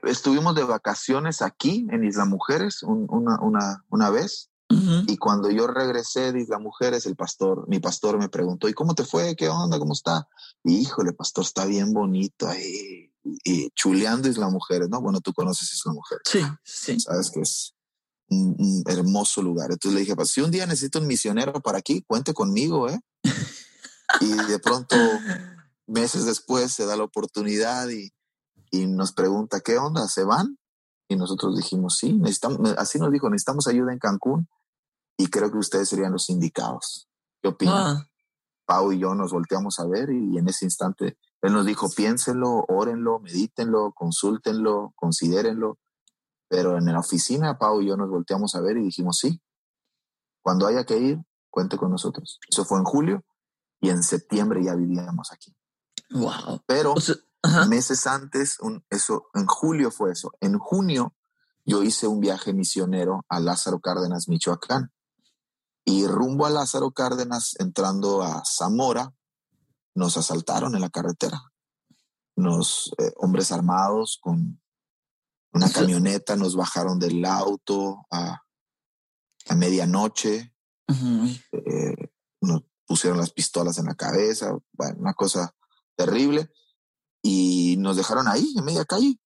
estuvimos de vacaciones aquí en Isla Mujeres una, una, una, vez y cuando yo regresé de Isla Mujeres, el pastor, mi pastor me preguntó, ¿y cómo te fue? ¿Qué onda? ¿Cómo está? Y híjole, pastor, está bien bonito ahí y chuleando Isla Mujeres, ¿no? Bueno, tú conoces Isla Mujeres. Sí, sí. Sabes que es un, hermoso lugar. Entonces le dije, pues, si un día necesito un misionero para aquí, cuente conmigo, ¿eh? y de pronto, meses después, se da la oportunidad y, y nos pregunta, ¿qué onda? ¿Se van? Y nosotros dijimos, sí, necesitamos, así nos dijo, necesitamos ayuda en Cancún y creo que ustedes serían los indicados. ¿Qué opinan? Ah. Pau y yo nos volteamos a ver y en ese instante él nos dijo, piénsenlo, órenlo, medítenlo, consúltenlo, considérenlo. Pero en la oficina, Pau y yo nos volteamos a ver y dijimos, sí, cuando haya que ir, cuente con nosotros. Eso fue en julio y en septiembre ya vivíamos aquí. Wow. Pero meses antes, eso, en julio fue eso. En junio yo hice un viaje misionero a Lázaro Cárdenas, Michoacán. Y rumbo a Lázaro Cárdenas, entrando a Zamora, nos asaltaron en la carretera. Nos, eh, hombres armados con una camioneta, nos bajaron del auto a, a medianoche, eh, nos pusieron las pistolas en la cabeza, bueno, una cosa terrible, y nos dejaron ahí, en media calle,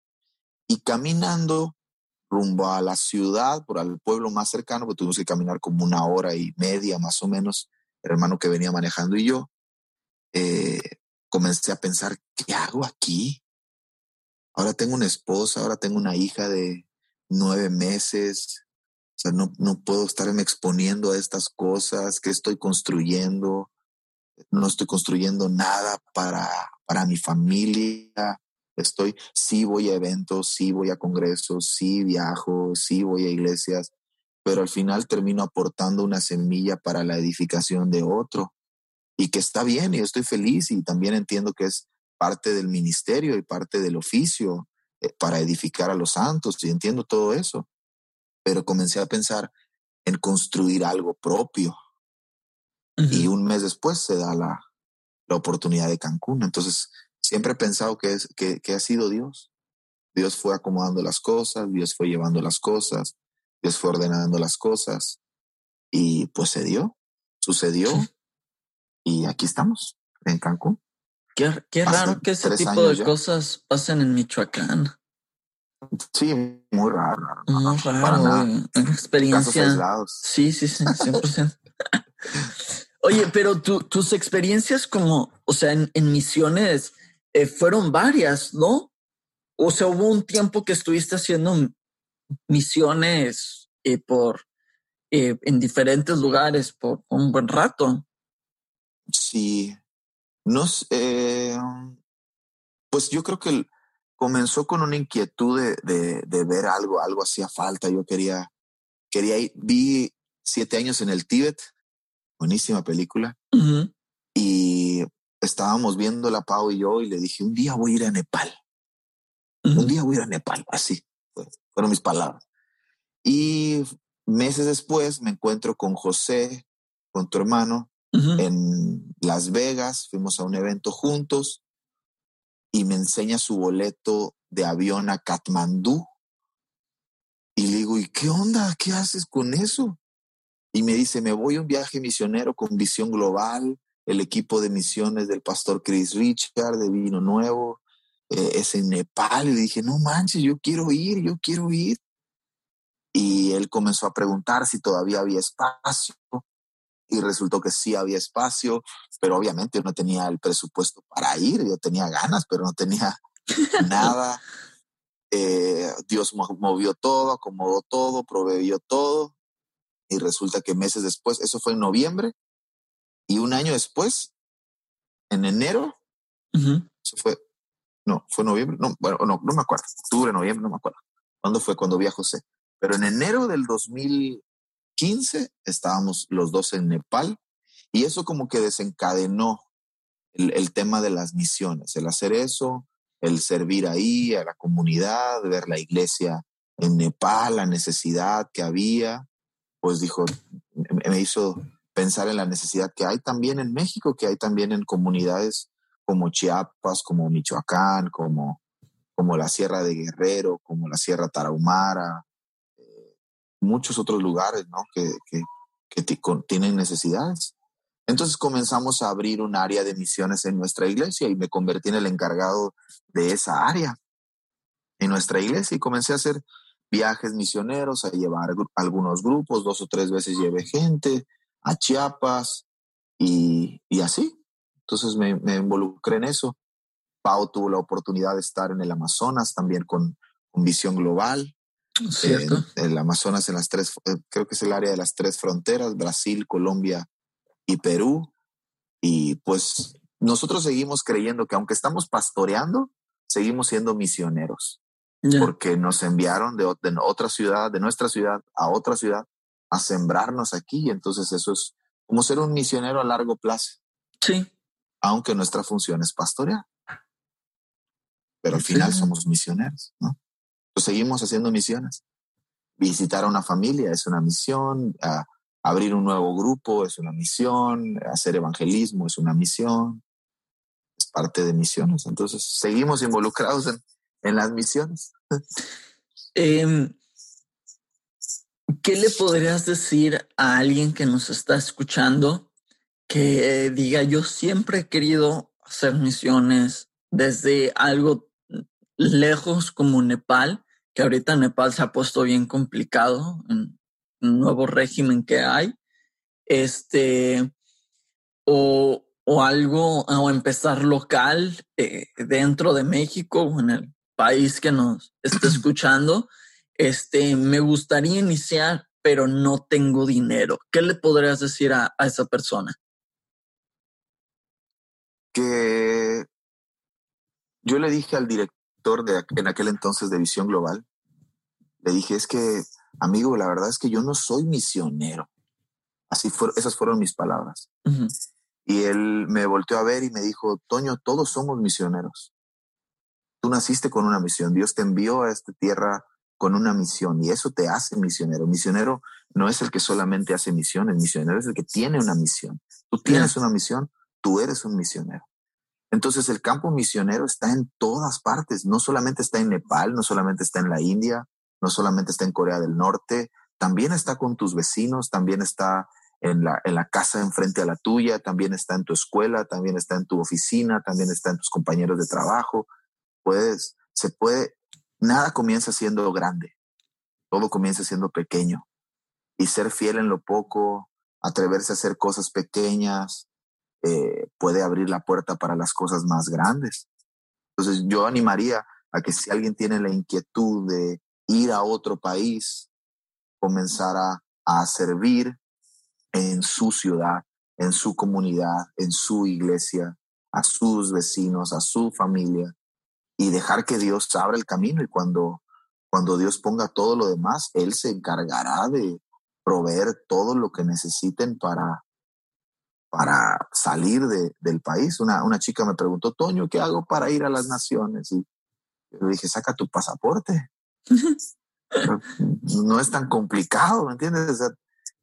y caminando rumbo a la ciudad, por al pueblo más cercano, pues tuvimos que caminar como una hora y media más o menos, el hermano que venía manejando y yo, eh, comencé a pensar, ¿qué hago aquí? Ahora tengo una esposa, ahora tengo una hija de nueve meses, o sea, no, no puedo estarme exponiendo a estas cosas, que estoy construyendo? No estoy construyendo nada para, para mi familia. Estoy, sí voy a eventos, sí voy a congresos, sí viajo, sí voy a iglesias, pero al final termino aportando una semilla para la edificación de otro. Y que está bien y estoy feliz y también entiendo que es parte del ministerio y parte del oficio eh, para edificar a los santos y entiendo todo eso, pero comencé a pensar en construir algo propio y un mes después se da la, la, oportunidad de Cancún. Entonces, siempre he pensado que, es, que, que ha sido Dios. Dios fue acomodando las cosas, Dios fue llevando las cosas, Dios fue ordenando las cosas y pues se dio, sucedió y aquí estamos, en Cancún. Qué, qué raro que ese tipo de cosas pasen en Michoacán. Sí, muy raro. Muy raro. Una experiencia. Sí, sí, sí, 100%. Oye, pero tus experiencias como, o sea, en, misiones eh, fueron varias, ¿no? O sea, hubo un tiempo que estuviste haciendo misiones eh, por eh, en diferentes lugares por un buen rato. Sí, nos, eh, pues yo creo que comenzó con una inquietud de, de, ver algo, algo hacía falta. Yo quería, quería ir, vi siete años en el Tíbet, buenísima película, y estábamos viendo la Pau y yo y le dije, un día voy a ir a Nepal. Un día voy a ir a Nepal, así, fueron mis palabras. Y meses después me encuentro con José, con tu hermano, en Las Vegas, fuimos a un evento juntos y me enseña su boleto de avión a Katmandú. Y le digo, ¿y qué onda? ¿Qué haces con eso? Y me dice, me voy a un viaje misionero con visión global, el equipo de misiones del pastor Chris Richard de Vino Nuevo, eh, es en Nepal. Y dije, no manches, yo quiero ir, yo quiero ir. Y él comenzó a preguntar si todavía había espacio y resultó que sí había espacio, pero obviamente no tenía el presupuesto para ir, yo tenía ganas, pero no tenía nada. Eh, Dios movió todo, acomodó todo, proveyó todo y resulta que meses después, eso fue en noviembre y un año después, en enero, eso fue, no, fue noviembre, no, bueno, no, no me acuerdo, octubre, noviembre, no me acuerdo. ¿Cuándo fue? Cuando vi a José. Pero en enero del 2015 estábamos los dos en Nepal y eso como que desencadenó el, tema de las misiones, el hacer eso, el servir ahí a la comunidad, ver la iglesia en Nepal, la necesidad que había, pues dijo, me hizo pensar en la necesidad que hay también en México, que hay también en comunidades como Chiapas, como Michoacán, como, como la Sierra de Guerrero, como la Sierra Tarahumara, eh, muchos otros lugares ¿no? que, que, tienen necesidades. Entonces comenzamos a abrir un área de misiones en nuestra iglesia y me convertí en el encargado de esa área en nuestra iglesia y comencé a hacer viajes misioneros, a llevar algunos grupos, dos o tres veces llevé gente a Chiapas y, así. Entonces me, involucré en eso. Pau tuvo la oportunidad de estar en el Amazonas también con, visión global. ¿Cierto? el Amazonas en las tres, eh, creo que es el área de las tres fronteras, Brasil, Colombia y Perú. Y pues nosotros seguimos creyendo que aunque estamos pastoreando, seguimos siendo misioneros. Porque nos enviaron de, de, otra ciudad, de nuestra ciudad a otra ciudad, a sembrarnos aquí. Entonces eso es como ser un misionero a largo plazo. Sí. Aunque nuestra función es pastorear. Pero al final somos misioneros, ¿no? Pues seguimos haciendo misiones. Visitar a una familia es una misión, abrir un nuevo grupo es una misión, hacer evangelismo es una misión, es parte de misiones. Entonces seguimos involucrados en, en las misiones. eh, ¿Qué le podrías decir a alguien que nos está escuchando que diga, yo siempre he querido hacer misiones desde algo lejos como Nepal, que ahorita Nepal se ha puesto bien complicado en un nuevo régimen que hay, este, o, algo, o empezar local eh, dentro de México o en el país que nos esté escuchando este, me gustaría iniciar, pero no tengo dinero. ¿Qué le podrías decir a, esa persona? Que yo le dije al director de en aquel entonces de Visión Global, le dije, es que, amigo, la verdad es que yo no soy misionero. Así fueron, esas fueron mis palabras. Y él me volteó a ver y me dijo, Toño, todos somos misioneros. Tú naciste con una misión. Dios te envió a esta tierra con una misión y eso te hace misionero. Misionero no es el que solamente hace misiones, misionero es el que tiene una misión. Tú tienes una misión, tú eres un misionero. Entonces el campo misionero está en todas partes, no solamente está en Nepal, no solamente está en la India, no solamente está en Corea del Norte, también está con tus vecinos, también está en la, en la casa enfrente a la tuya, también está en tu escuela, también está en tu oficina, también está en tus compañeros de trabajo. Se puede, nada comienza siendo grande, todo comienza siendo pequeño. Y ser fiel en lo poco, atreverse a hacer cosas pequeñas, eh, puede abrir la puerta para las cosas más grandes. Entonces yo animaría a que si alguien tiene la inquietud de ir a otro país, comenzar a servir en su ciudad, en su comunidad, en su iglesia, a sus vecinos, a su familia, y dejar que Dios abra el camino y cuando, cuando Dios ponga todo lo demás, Él se encargará de proveer todo lo que necesiten para, para salir de, del país. Una, una chica me preguntó, Toño, ¿qué hago para ir a las naciones? Y yo le dije, saca tu pasaporte. no es tan complicado, ¿me entiendes?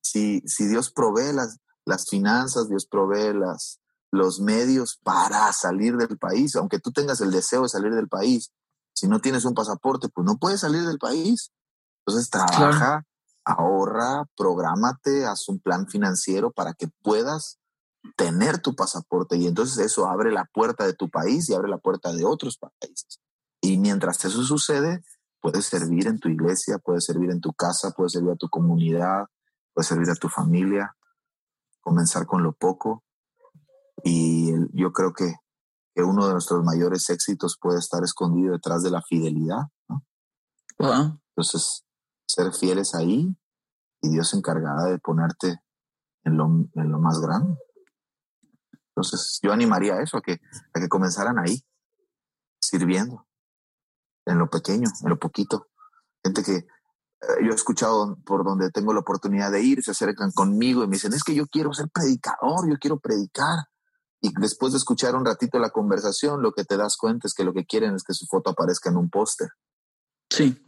si, si Dios provee las, las finanzas, Dios provee las, los medios para salir del país, aunque tú tengas el deseo de salir del país, si no tienes un pasaporte, pues no puedes salir del país. Entonces trabaja, ahorra, prográmate, haz un plan financiero para que puedas tener tu pasaporte y entonces eso abre la puerta de tu país y abre la puerta de otros países. Y mientras eso sucede, puedes servir en tu iglesia, puedes servir en tu casa, puedes servir a tu comunidad, puedes servir a tu familia, comenzar con lo poco y yo creo que, uno de nuestros mayores éxitos puede estar escondido detrás de la fidelidad. Entonces, ser fieles ahí y Dios se encargará de ponerte en lo, en lo más grande. Entonces, yo animaría a eso, a que, a que comenzaran ahí, sirviendo, en lo pequeño, en lo poquito. Gente que eh, yo he escuchado por donde tengo la oportunidad de ir, se acercan conmigo y me dicen, es que yo quiero ser predicador, yo quiero predicar. Y después de escuchar un ratito la conversación, lo que te das cuenta es que lo que quieren es que su foto aparezca en un póster. Sí.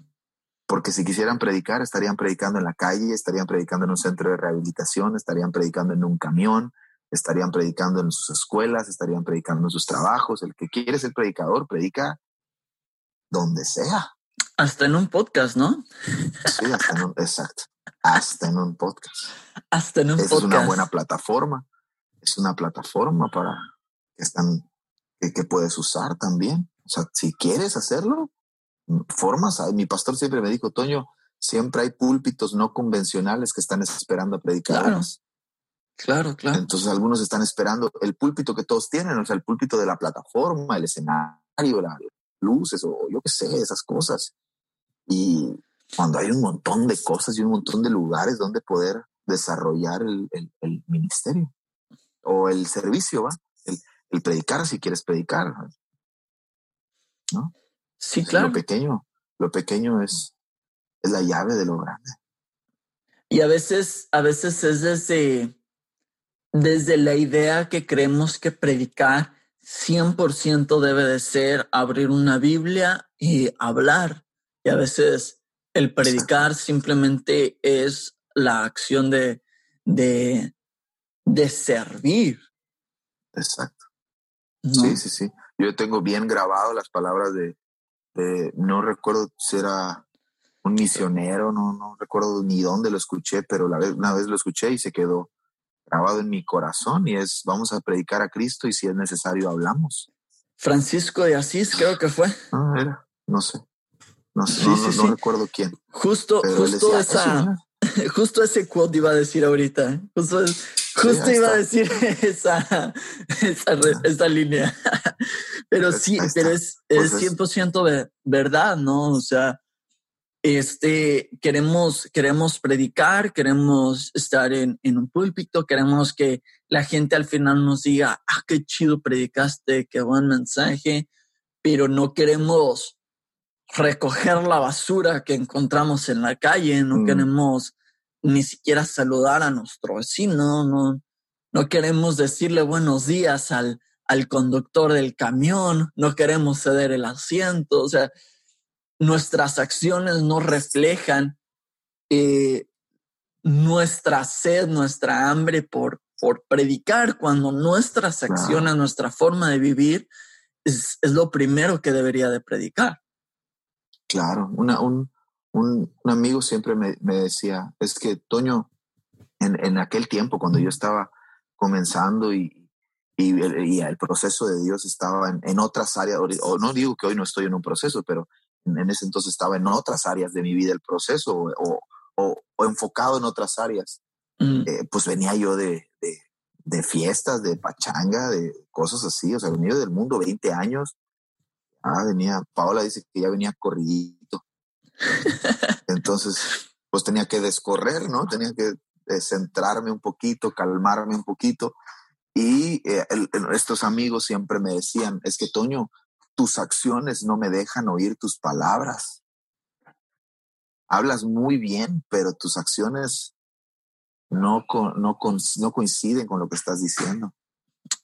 Porque si quisieran predicar, estarían predicando en la calle, estarían predicando en un centro de rehabilitación, estarían predicando en un camión, estarían predicando en sus escuelas, estarían predicando en sus trabajos. El que quiere ser predicador, predica donde sea. Hasta en un podcast, ¿no? Sí, hasta en un, exacto. Hasta en un podcast. Hasta en un podcast. Es una buena plataforma. Es una plataforma para que están, que, puedes usar también. O sea, si quieres hacerlo, formas. Mi pastor siempre me dijo, Toño, siempre hay púlpitos no convencionales que están esperando a predicar. Claro. Claro, claro. Entonces algunos están esperando el púlpito que todos tienen, o sea, el púlpito de la plataforma, el escenario, las luces o yo qué sé, esas cosas. Y cuando hay un montón de cosas y un montón de lugares donde poder desarrollar el, ministerio o el servicio, ¿va? El, predicar si quieres predicar. ¿No? Sí, claro. Lo pequeño, lo pequeño es, es la llave de lo grande. Y a veces, a veces es desde, desde la idea que creemos que predicar 100% debe de ser abrir una Biblia y hablar. Y a veces el predicar simplemente es la acción de, de, de servir. Exacto. Sí, sí, sí. Yo tengo bien grabado las palabras de, no recuerdo si era un misionero, no, no recuerdo ni dónde lo escuché, pero la vez, una vez lo escuché y se quedó grabado en mi corazón y es vamos a predicar a Cristo y si es necesario hablamos. Francisco de Asís creo que fue. No, era, no sé. No, no, recuerdo quién. Justo, justo esa, justo ese quote iba a decir ahorita. Justo, justo iba a decir esa, esa, línea. pero sí, pero es, es 100% pues verdad, ¿no? O sea, este, queremos, queremos predicar, queremos estar en, en, un púlpito, queremos que la gente al final nos diga, ah, qué chido predicaste, qué buen mensaje, pero no queremos recoger la basura que encontramos en la calle, no mm. queremos ni siquiera saludar a nuestro vecino, no, no queremos decirle buenos días al, al conductor del camión, no queremos ceder el asiento, o sea, nuestras acciones no reflejan eh, nuestra sed, nuestra hambre por, por predicar, cuando nuestras acciones, nuestra forma de vivir es, es lo primero que debería de predicar. Claro, una, un, un, amigo siempre me, decía, es que Toño, en, en, aquel tiempo cuando yo estaba comenzando y, y, el proceso de Dios estaba en, en, otras áreas, o no digo que hoy no estoy en un proceso, pero en, ese entonces estaba en otras áreas de mi vida el proceso o, o, o enfocado en otras áreas, mm. eh, pues venía yo de, de, de, fiestas, de pachanga, de cosas así, o sea, venía del mundo 20 años Ah, venía, Paola dice que ya venía corridito. Entonces, pues tenía que descorrer, ¿no? Tenía que eh, centrarme un poquito, calmarme un poquito. Y eh, estos amigos siempre me decían, es que Toño, tus acciones no me dejan oír tus palabras. Hablas muy bien, pero tus acciones no, no, no coinciden con lo que estás diciendo.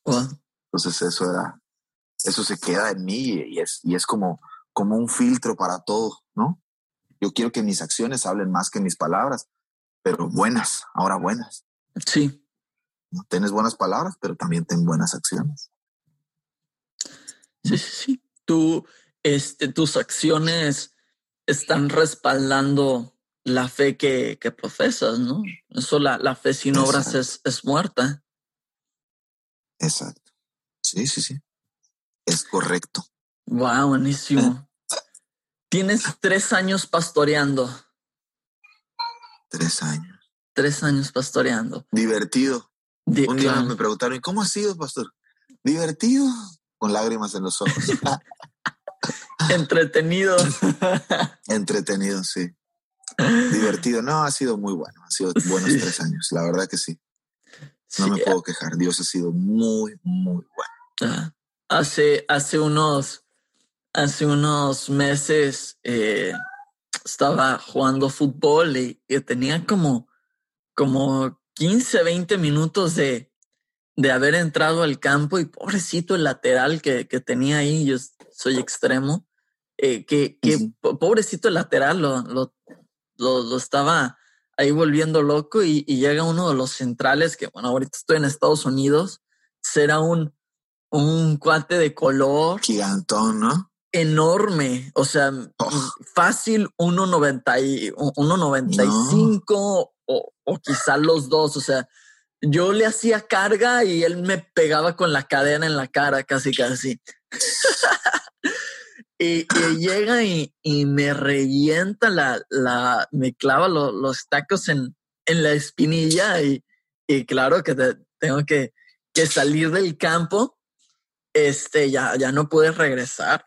Entonces eso era, eso se queda en mí y es, y es como, como un filtro para todo, ¿no? Yo quiero que mis acciones hablen más que mis palabras, pero buenas, ahora buenas. Sí. ¿No? Tienes buenas palabras, pero también ten buenas acciones. Sí, sí, sí. Tú, este, tus acciones están respaldando la fe que, que profesas, ¿no? Eso, la, la fe sin obras es, es muerta. Exacto. Sí, sí, sí. Es correcto. Wow, buenísimo. Tienes tres años pastoreando. Tres años. Tres años pastoreando. Divertido. Un día me preguntaron, ¿cómo ha sido, pastor? Divertido, con lágrimas en los ojos. Entretenido. Entretenido, sí. Divertido. No, ha sido muy bueno. Ha sido buenos tres años. La verdad que sí. No me puedo quejar. Dios ha sido muy, muy bueno. Ah. Hace, hace unos, hace unos meses, eh, estaba jugando fútbol y, tenía como, como 15, 20 minutos de, de haber entrado al campo y pobrecito el lateral que, tenía ahí, yo soy extremo, eh, que, pobrecito el lateral lo, lo, lo, estaba ahí volviendo loco y, llega uno de los centrales, que bueno, ahorita estoy en Estados Unidos, será un, un cuate de color. Gigantón, ¿no? Enorme, o sea, oh. fácil 1.95 o, o quizá los dos, o sea, yo le hacía carga y él me pegaba con la cadena en la cara, casi, casi. y, llega y, me revienta la, la me clava los tacos en, en la espinilla y, y claro que tengo que, que, salir del campo. Este, ya, ya no pude regresar.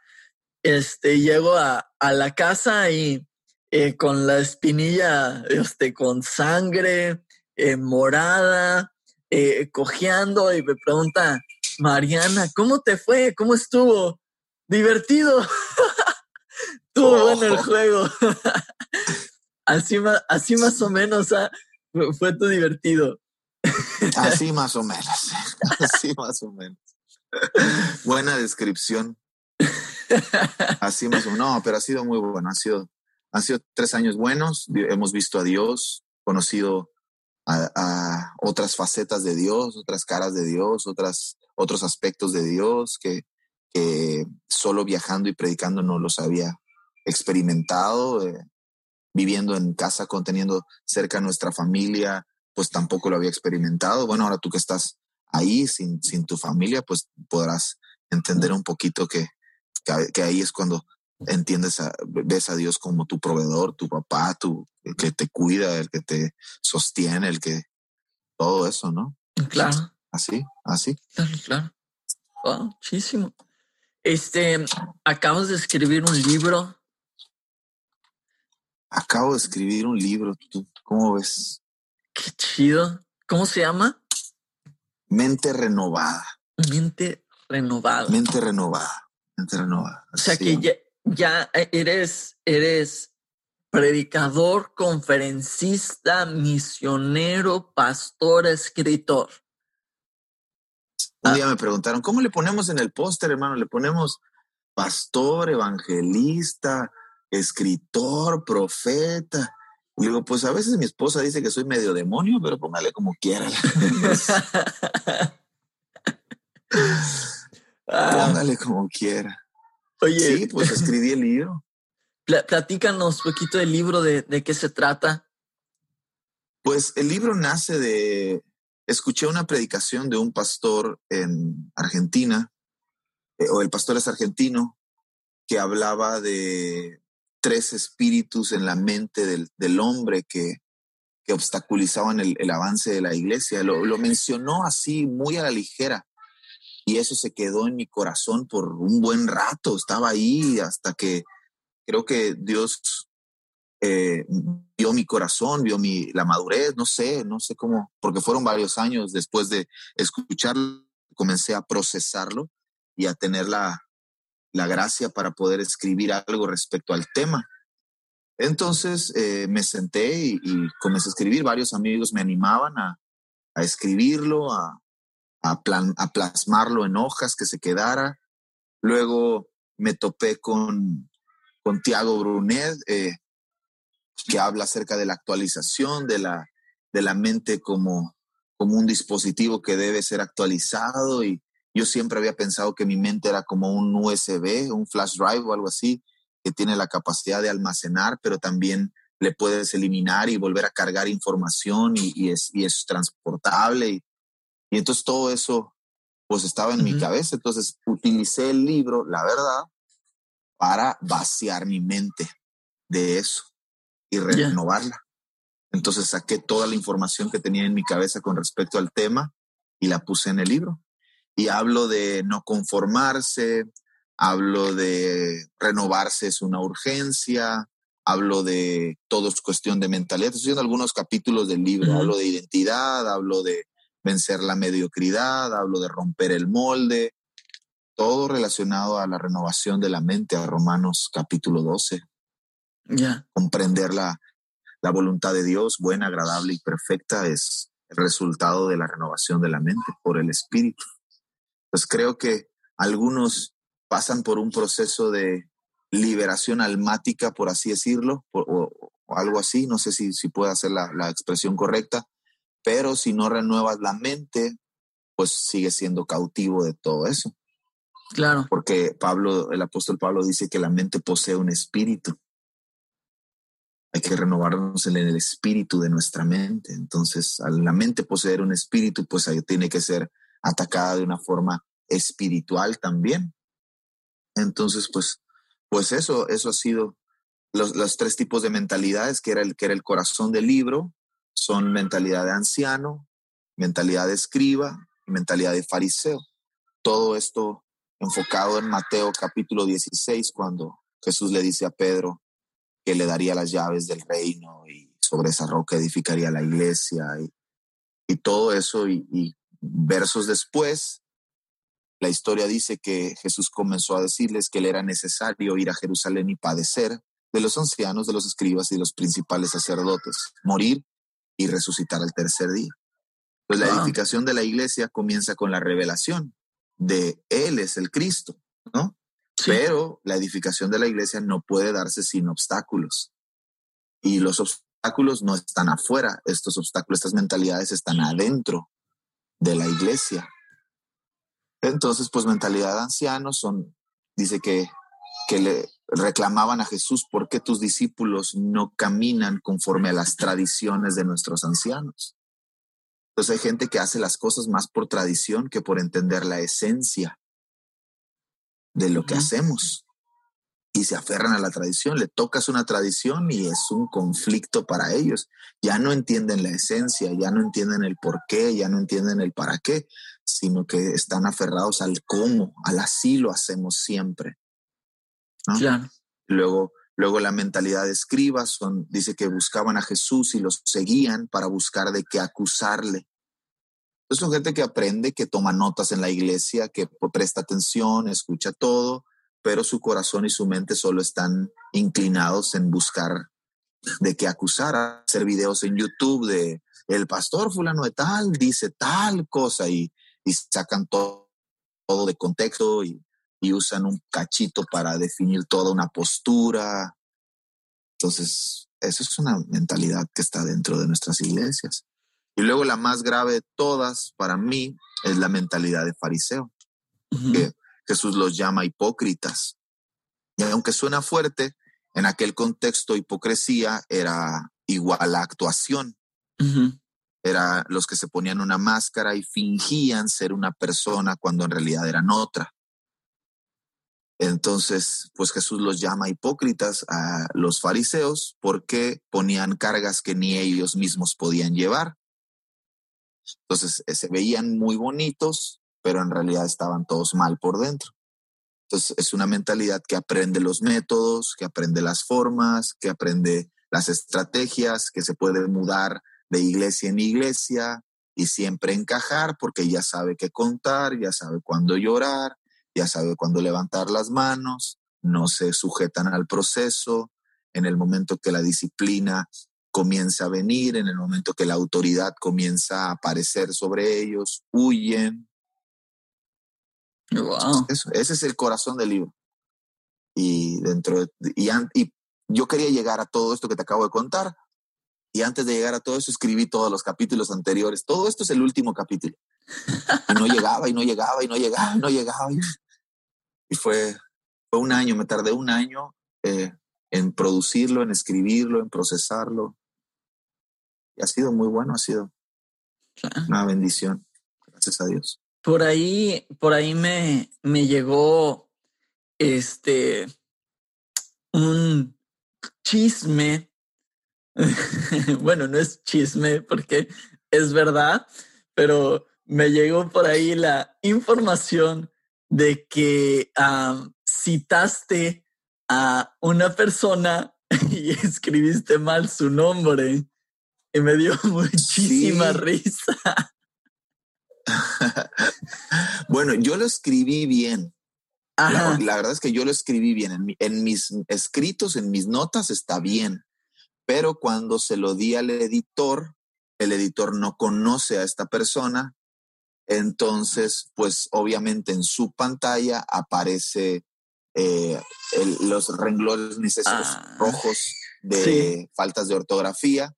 Este, llego a, a la casa y eh, con la espinilla, este, con sangre, eh, morada, eh, cojeando y me pregunta, Mariana, ¿cómo te fue? ¿Cómo estuvo? Divertido. Estuvo bueno el oh. juego. así, más, así más o menos ah, fue tu divertido. así más o menos. Así más o menos. Buena descripción. Así más o. No, pero ha sido muy bueno. Ha sido, han sido tres años buenos. Hemos visto a Dios, conocido a, otras facetas de Dios, otras caras de Dios, otras, otros aspectos de Dios que, solo viajando y predicando no los había experimentado, eh, viviendo en casa, conteniendo cerca nuestra familia, pues tampoco lo había experimentado. Bueno, ahora tú que estás ahí sin, sin tu familia, pues podrás entender un poquito que, que ahí es cuando entiendes, a, ves a Dios como tu proveedor, tu papá, tu, el que te cuida, el que te sostiene, el que, todo eso, ¿no? Claro. Así, así. Claro, claro. Wow, muchísimo. Este, acabas de escribir un libro. Acabo de escribir un libro, ¿tú cómo ves? Qué chido. ¿Cómo se llama? Mente renovada. Mente renovada. Mente renovada. Mente renovada. O sea que ya, ya eh, eres, eres predicador, conferencista, misionero, pastor, escritor. Un día me preguntaron, ¿cómo le ponemos en el póster, hermano? Le ponemos pastor, evangelista, escritor, profeta. Y digo, pues a veces mi esposa dice que soy medio demonio, pero póngale como quiera. póngale como quiera. Oye, sí, pues escribí el libro. Platícanos un poquito del libro, de, de qué se trata. Pues el libro nace de, escuché una predicación de un pastor en Argentina, eh, o el pastor es argentino, que hablaba de tres espíritus en la mente del, del hombre que, que obstaculizaban el, el, avance de la iglesia. Lo, lo, mencionó así, muy a la ligera. Y eso se quedó en mi corazón por un buen rato. Estaba ahí hasta que creo que Dios eh, vio mi corazón, vio mi, la madurez, no sé, no sé cómo, porque fueron varios años después de escucharlo, comencé a procesarlo y a tener la, la gracia para poder escribir algo respecto al tema. Entonces eh, me senté y, comencé a escribir. Varios amigos me animaban a, a escribirlo, a, a, plan, plasmarlo en hojas que se quedara. Luego me topé con, con Tiago Brunet, eh, que habla acerca de la actualización de la, de la mente como, como un dispositivo que debe ser actualizado. Y yo siempre había pensado que mi mente era como un USB, un flash drive o algo así, que tiene la capacidad de almacenar, pero también le puedes eliminar y volver a cargar información y, es, y es transportable. Y entonces todo eso pues estaba en mi cabeza. Entonces utilicé el libro, la verdad, para vaciar mi mente de eso y renovarla. Entonces saqué toda la información que tenía en mi cabeza con respecto al tema y la puse en el libro. Y hablo de no conformarse, hablo de renovarse es una urgencia, hablo de todo es cuestión de mentalidad. Estoy haciendo algunos capítulos del libro, hablo de identidad, hablo de vencer la mediocridad, hablo de romper el molde, todo relacionado a la renovación de la mente, a Romanos capítulo 12. Comprender la, la voluntad de Dios, buena, agradable y perfecta, es el resultado de la renovación de la mente por el Espíritu. Pues creo que algunos pasan por un proceso de liberación almática, por así decirlo, o, algo así, no sé si, si puede hacer la, la expresión correcta, pero si no renuevas la mente, pues sigue siendo cautivo de todo eso. Claro. Porque Pablo, el apóstol Pablo dice que la mente posee un espíritu. Hay que renovarnos en el espíritu de nuestra mente. Entonces, al la mente poseer un espíritu, pues ahí tiene que ser atacada de una forma espiritual también. Entonces, pues, pues eso, eso ha sido los, los, tres tipos de mentalidades, que era, el, que era el corazón del libro, son mentalidad de anciano, mentalidad de escriba mentalidad de fariseo. Todo esto enfocado en Mateo capítulo 16, cuando Jesús le dice a Pedro que le daría las llaves del reino y sobre esa roca edificaría la iglesia y, y todo eso. Y, y versos después, la historia dice que Jesús comenzó a decirles que le era necesario ir a Jerusalén y padecer de los ancianos, de los escribas y de los principales sacerdotes, morir y resucitar al tercer día. Pues la edificación de la iglesia comienza con la revelación de Él es el Cristo, ¿no? Pero la edificación de la iglesia no puede darse sin obstáculos. Y los obstáculos no están afuera, estos obstáculos, estas mentalidades están adentro de la iglesia. Entonces, pues mentalidad de ancianos son, dice que, que le reclamaban a Jesús, ¿por qué tus discípulos no caminan conforme a las tradiciones de nuestros ancianos? Entonces hay gente que hace las cosas más por tradición que por entender la esencia de lo que hacemos. Y se aferran a la tradición, le tocas una tradición y es un conflicto para ellos. Ya no entienden la esencia, ya no entienden el por qué, ya no entienden el para qué, sino que están aferrados al cómo, al así lo hacemos siempre. Claro. Luego, luego la mentalidad de escribas son, dice que buscaban a Jesús y los seguían para buscar de qué acusarle. Es son gente que aprende, que toma notas en la iglesia, que presta atención, escucha todo, pero su corazón y su mente solo están inclinados en buscar de qué acusar, hacer videos en YouTube de el pastor fulano de tal dice tal cosa y, y sacan todo, todo de contexto y, y usan un cachito para definir toda una postura. Entonces, eso es una mentalidad que está dentro de nuestras iglesias. Y luego la más grave de todas para mí es la mentalidad de fariseo, que Jesús los llama hipócritas. Y aunque suena fuerte, en aquel contexto hipocresía era igual a actuación. Era los que se ponían una máscara y fingían ser una persona cuando en realidad eran otra. Entonces, pues Jesús los llama hipócritas a los fariseos porque ponían cargas que ni ellos mismos podían llevar. Entonces, eh, se veían muy bonitos, pero en realidad estaban todos mal por dentro. Entonces, es una mentalidad que aprende los métodos, que aprende las formas, que aprende las estrategias, que se puede mudar de iglesia en iglesia y siempre encajar porque ya sabe qué contar, ya sabe cuándo llorar, ya sabe cuándo levantar las manos, no se sujetan al proceso, en el momento que la disciplina comienza a venir, en el momento que la autoridad comienza a aparecer sobre ellos, huyen. ese es el corazón del libro. Y dentro y, y yo quería llegar a todo esto que te acabo de contar. Y antes de llegar a todo eso, escribí todos los capítulos anteriores. Todo esto es el último capítulo. Y no llegaba, y no llegaba, y no llegaba, y no llegaba. Y fue, fue un año, me tardé un año eh, en producirlo, en escribirlo, en procesarlo. Y ha sido muy bueno, ha sido una bendición. Gracias a Dios. Por ahí, por ahí me, me llegó este un chisme. bueno, no es chisme porque es verdad, pero me llegó por ahí la información de que citaste a una persona y escribiste mal su nombre y me dio muchísima risa. bueno, yo lo escribí bien, La, verdad es que yo lo escribí bien. En, en, mis escritos, en mis notas está bien. Pero cuando se lo di al editor, el editor no conoce a esta persona. Entonces, pues obviamente en su pantalla aparece eh, los renglones necesarios ah, rojos de faltas de ortografía.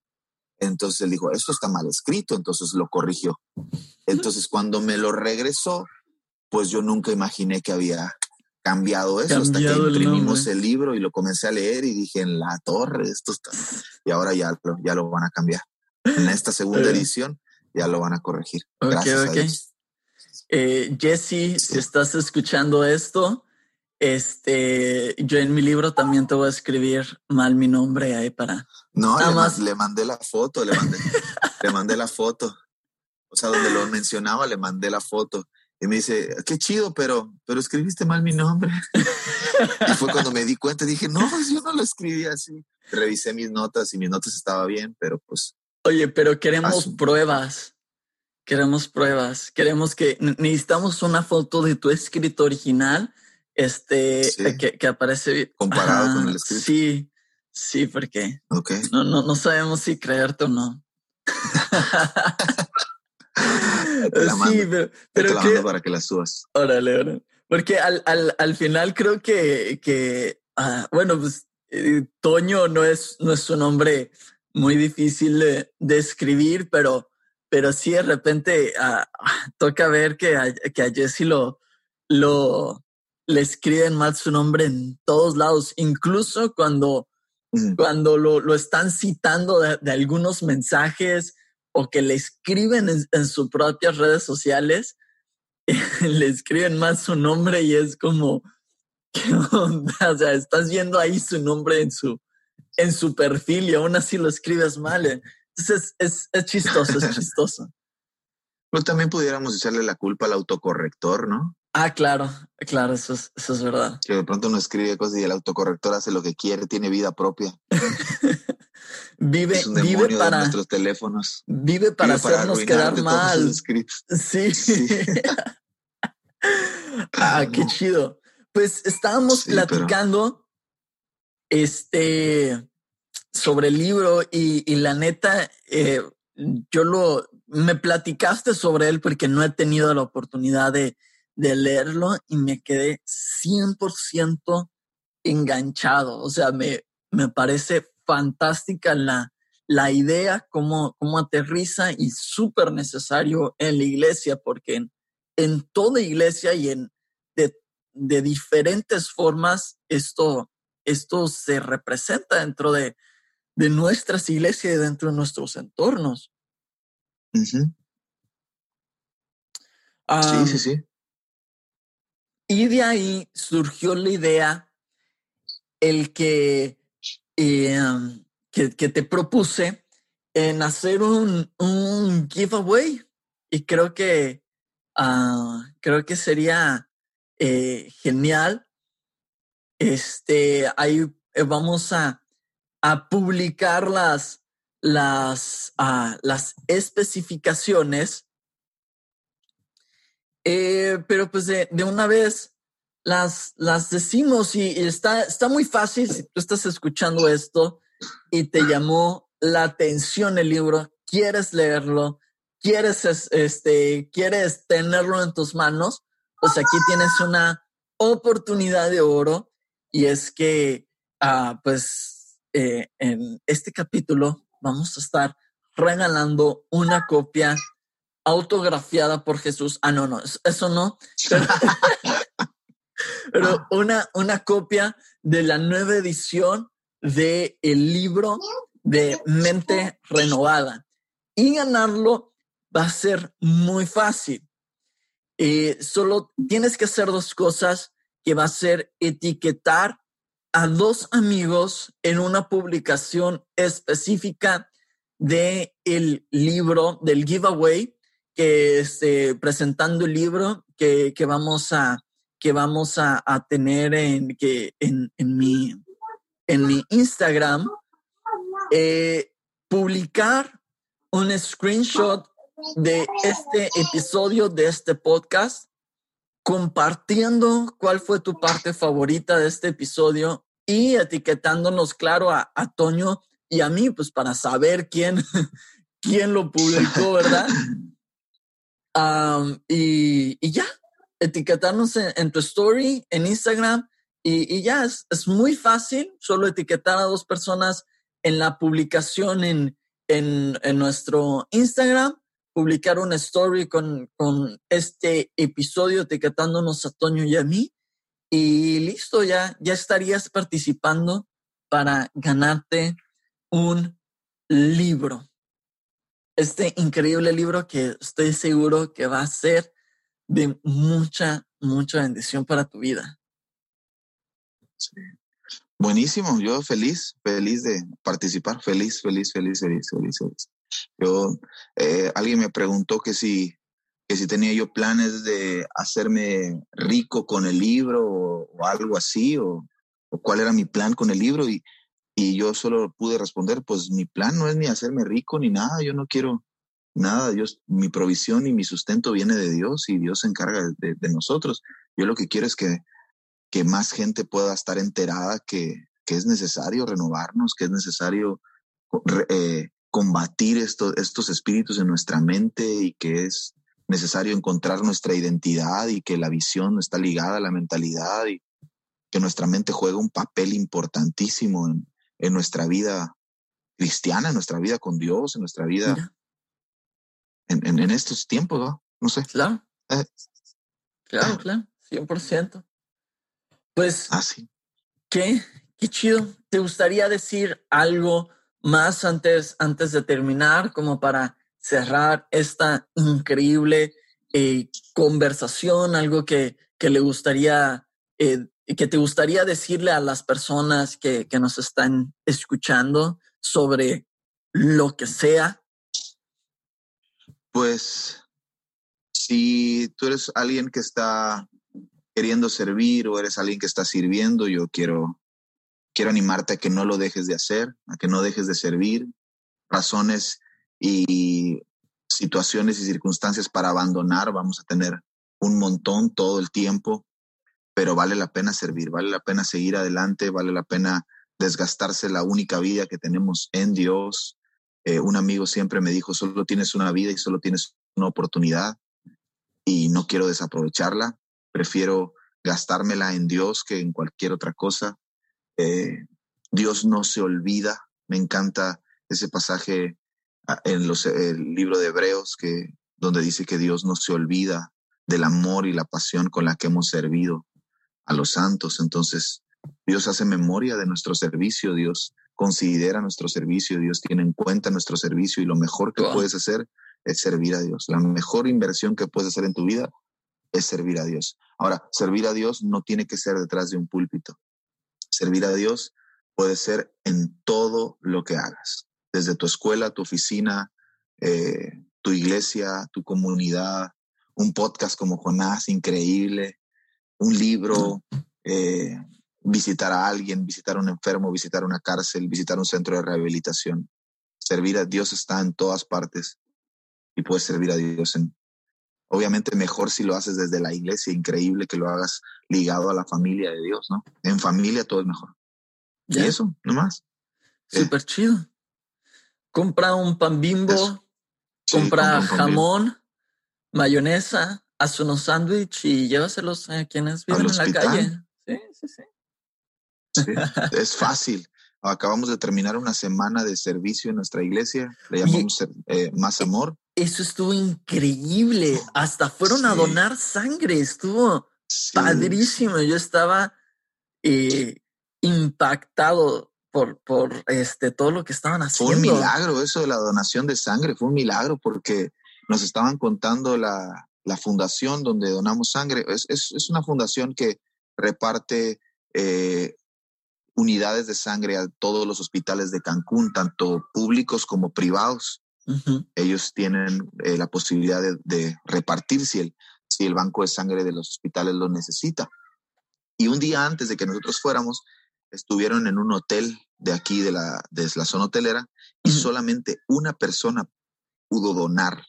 Entonces él dijo, esto está mal escrito, entonces lo corrigió. Entonces cuando me lo regresó, pues yo nunca imaginé que había cambiado eso hasta que imprimimos el, libro y lo comencé a leer y dije en la torre esto está y ahora ya ya lo van a cambiar. En esta segunda edición ya lo van a corregir gracias eh, Jesse si estás escuchando esto este, yo en mi libro también te voy a escribir mal mi nombre ahí para. No, le, más. le mandé la foto, le mandé, le mandé la foto. O sea, donde lo mencionaba, le mandé la foto. Y me dice, qué chido, pero, pero escribiste mal mi nombre. y fue cuando me di cuenta, dije, no, pues yo no lo escribí así. Revisé mis notas y mis notas estaba bien, pero pues. Oye, pero queremos pruebas. Queremos pruebas. Queremos que necesitamos una foto de tu escrito original este, eh, que, aparece. Comparado con el escrito. Sí, sí, porque no, no, no sabemos si creerte o no. sí, pero, que, para que la subas. Órale, órale. Porque al, al, al final creo que, que ah, bueno, pues eh, Toño no es, no es un nombre muy difícil de, de escribir, pero, pero sí de repente ah, toca ver que a, que a Jesse lo, lo, le escriben mal su nombre en todos lados, incluso cuando, mm. cuando lo, lo, están citando de, algunos mensajes o que le escriben en, sus propias redes sociales, le escriben mal su nombre y es como, ¿qué onda? O sea, estás viendo ahí su nombre en su, en su perfil y aún así lo escribes mal. Entonces es, es, chistoso, es chistoso. Pues también pudiéramos echarle la culpa al autocorrector, ¿no? Ah, claro, claro, eso es, eso es verdad. Que de pronto uno escribe cosas y el autocorrector hace lo que quiere, tiene vida propia. vive, vive para nuestros teléfonos. Vive para hacernos quedar mal. Sí. ah, qué chido. Pues estábamos platicando este sobre el libro y, la neta, eh, yo lo me platicaste sobre él porque no he tenido la oportunidad de leerlo y me quedé 100% enganchado. O sea, me, me parece fantástica la, la idea, cómo, cómo aterriza y súper necesario en la iglesia, porque en, en toda iglesia y en de, de, diferentes formas esto, esto se representa dentro de, de nuestras iglesias y dentro de nuestros entornos. sí, sí, sí. Y de ahí surgió la idea, el que, eh, que, te propuse en hacer un, un giveaway. Y creo que, ah, creo que sería eh, genial. Este, ahí eh, vamos a, a publicar las, las, ah, las especificaciones eh, pero pues de, una vez las, las decimos y, está, está muy fácil si tú estás escuchando esto y te llamó la atención el libro, quieres leerlo, quieres, este, quieres tenerlo en tus manos, pues aquí tienes una oportunidad de oro y es que, ah, pues, eh, en este capítulo vamos a estar regalando una copia autografiada por Jesús. Ah, no, no, eso no. Pero, una, una copia de la nueva edición del el libro de Mente Renovada. Y ganarlo va a ser muy fácil. Eh, solo tienes que hacer dos cosas que va a ser etiquetar a dos amigos en una publicación específica de el libro del giveaway que este, presentando el libro que, que vamos a que vamos a, a tener en, que, en, en, mi, en mi Instagram, eh, publicar un screenshot de este episodio de este podcast compartiendo cuál fue tu parte favorita de este episodio y etiquetándonos, claro, a, Toño y a mí, pues para saber quién, quién lo publicó, ¿verdad? y, ya, etiquetarnos en, tu story, en Instagram, y, ya, es, es, muy fácil, solo etiquetar a dos personas en la publicación en, en, en nuestro Instagram publicar una story con, con este episodio etiquetándonos a Toño y a mí. Y listo, ya, ya estarías participando para ganarte un libro. Este increíble libro que estoy seguro que va a ser de mucha, mucha bendición para tu vida. Buenísimo, yo feliz, feliz de participar, feliz, feliz, feliz, feliz, feliz, feliz. Yo, eh, alguien me preguntó que si, que si tenía yo planes de hacerme rico con el libro o, algo así, o, cuál era mi plan con el libro. Y, y yo solo pude responder, pues mi plan no es ni hacerme rico ni nada, yo no quiero nada, Dios, mi provisión y mi sustento viene de Dios y Dios se encarga de, nosotros. Yo lo que quiero es que, que más gente pueda estar enterada que, que es necesario renovarnos, que es necesario eh, combatir estos espíritus en nuestra mente y que es necesario encontrar nuestra identidad y que la visión está ligada a la mentalidad y que nuestra mente juega un papel importantísimo en, nuestra vida cristiana, en nuestra vida con Dios, en nuestra vida en, estos tiempos, ¿no? No sé. Claro. Eh. Claro, claro, 100%. Pues, ah, sí. ¿qué? Qué chido. ¿Te gustaría decir algo más antes, antes de terminar, como para cerrar esta increíble eh, conversación, algo que, que le gustaría, eh, que te gustaría decirle a las personas que, que nos están escuchando sobre lo que sea? Pues si tú eres alguien que está queriendo servir o eres alguien que está sirviendo, yo quiero quiero animarte a que no lo dejes de hacer, a que no dejes de servir. Razones y situaciones y circunstancias para abandonar vamos a tener un montón todo el tiempo, pero vale la pena servir, vale la pena seguir adelante, vale la pena desgastarse la única vida que tenemos en Dios. Eh, un amigo siempre me dijo, solo tienes una vida y solo tienes una oportunidad y no quiero desaprovecharla, prefiero gastármela en Dios que en cualquier otra cosa. Eh, Dios no se olvida. Me encanta ese pasaje ah, en los, el libro de Hebreos que, donde dice que Dios no se olvida del amor y la pasión con la que hemos servido a los santos. Entonces, Dios hace memoria de nuestro servicio, Dios considera nuestro servicio, Dios tiene en cuenta nuestro servicio y lo mejor que puedes hacer es servir a Dios. La mejor inversión que puedes hacer en tu vida es servir a Dios. Ahora, servir a Dios no tiene que ser detrás de un púlpito. Servir a Dios puede ser en todo lo que hagas, desde tu escuela, tu oficina, eh, tu iglesia, tu comunidad, un podcast como Jonás, increíble, un libro, eh, visitar a alguien, visitar a un enfermo, visitar una cárcel, visitar un centro de rehabilitación. Servir a Dios está en todas partes y puedes servir a Dios en, Obviamente mejor si lo haces desde la iglesia, increíble que lo hagas ligado a la familia de Dios, ¿no? En familia todo es mejor. Y eso, nomás. Súper chido. Compra un pan bimbo, compra jamón, mayonesa, haz unos sándwiches y llévaselos a quienes viven en la calle. Sí, sí, sí. sí es fácil. Acabamos de terminar una semana de servicio en nuestra iglesia. Le llamamos eh, Más Amor. Eso estuvo increíble. Hasta fueron a donar sangre. Estuvo padrísimo. Yo estaba eh, impactado por, por este, todo lo que estaban haciendo. Fue un milagro eso de la donación de sangre. Fue un milagro porque nos estaban contando la, fundación donde donamos sangre. Es, una fundación que reparte eh, unidades de sangre a todos los hospitales de Cancún, tanto públicos como privados. Ellos tienen eh, la posibilidad de, repartir si el, si el banco de sangre de los hospitales lo necesita. Y un día antes de que nosotros fuéramos, estuvieron en un hotel de aquí, de la, de la zona hotelera, y solamente una persona pudo donar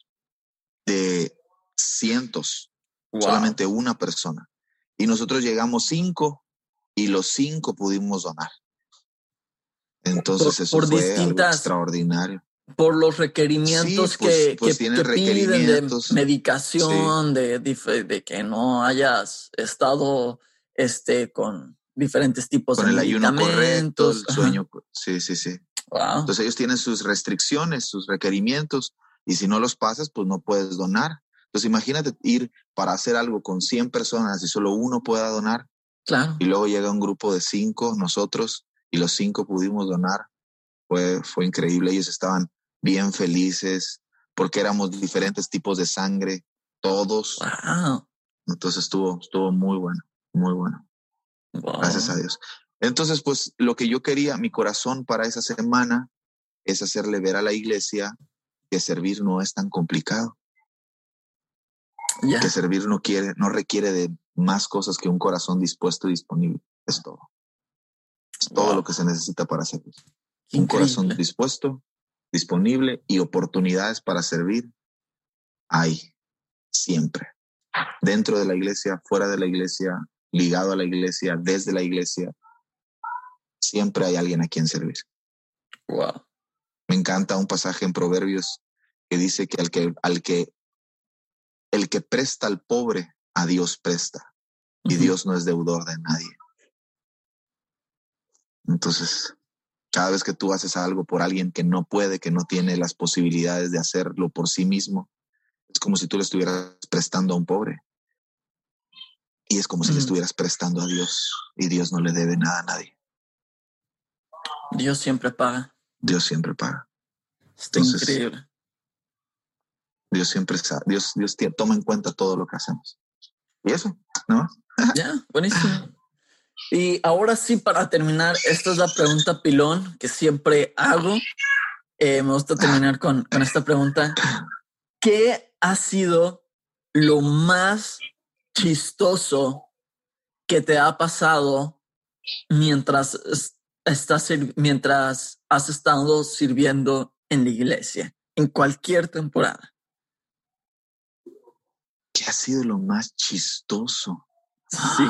de cientos solamente una persona. Y nosotros llegamos cinco y los cinco pudimos donar. Entonces eso fue algo extraordinario. Por los requerimientos pues, que, pues que, piden de medicación, de, de, que no hayas estado este, con diferentes tipos con de el ayuno correcto, el sueño. Sí, sí, sí. Entonces ellos tienen sus restricciones, sus requerimientos, y si no los pasas, pues no puedes donar. Entonces imagínate ir para hacer algo con 100 personas y solo uno pueda donar. Claro. Y luego llega un grupo de cinco, nosotros, y los cinco pudimos donar. Fue, fue increíble. Ellos estaban bien felices porque éramos diferentes tipos de sangre, todos. Wow. Entonces estuvo, estuvo muy bueno, muy bueno. Gracias a Dios. Entonces, pues lo que yo quería, mi corazón para esa semana es hacerle ver a la iglesia que servir no es tan complicado. Que servir no quiere, no requiere de más cosas que un corazón dispuesto y disponible. Es todo. Es todo lo que se necesita para servir. Un corazón dispuesto, disponible y oportunidades para servir hay siempre. Dentro de la iglesia, fuera de la iglesia, ligado a la iglesia, desde la iglesia, siempre hay alguien a quien servir. Wow. Me encanta un pasaje en Proverbios que dice que al que, al que el que presta al pobre, a Dios presta. Y Dios no es deudor de nadie. Entonces, cada vez que tú haces algo por alguien que no puede, que no tiene las posibilidades de hacerlo por sí mismo, es como si tú le estuvieras prestando a un pobre. Y es como si le estuvieras prestando a Dios. Y Dios no le debe nada a nadie. Dios siempre paga. Dios siempre paga. Está increíble. Dios siempre sabe, Dios, Dios toma en cuenta todo lo que hacemos. Y eso, ¿no? Ya, buenísimo. Y ahora sí, para terminar, esta es la pregunta pilón que siempre hago. Eh, me gusta terminar con, con esta pregunta. ¿Qué ha sido lo más chistoso que te ha pasado mientras estás mientras has estado sirviendo en la iglesia en cualquier temporada? ¿Qué ha sido lo más chistoso? Sí.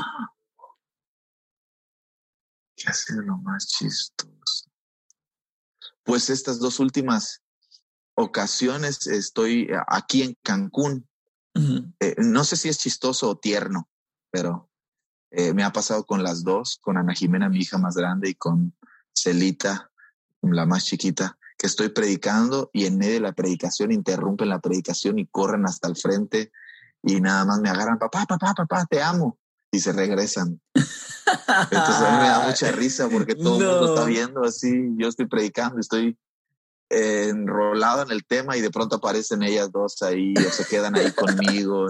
¿Qué ha sido lo más chistoso? Pues estas dos últimas ocasiones estoy aquí en Cancún. Eh, no sé si es chistoso o tierno, pero eh, me ha pasado con las dos, con Ana Jimena, mi hija más grande, y con Celita, la más chiquita, que estoy predicando y en medio de la predicación interrumpen la predicación y corren hasta el frente y nada más me agarran, papá, papá, papá, te amo. Y se regresan. Entonces a mí me da mucha risa porque todo el mundo está viendo así. Yo estoy predicando, estoy enrolado en el tema y de pronto aparecen ellas dos ahí o se quedan ahí conmigo.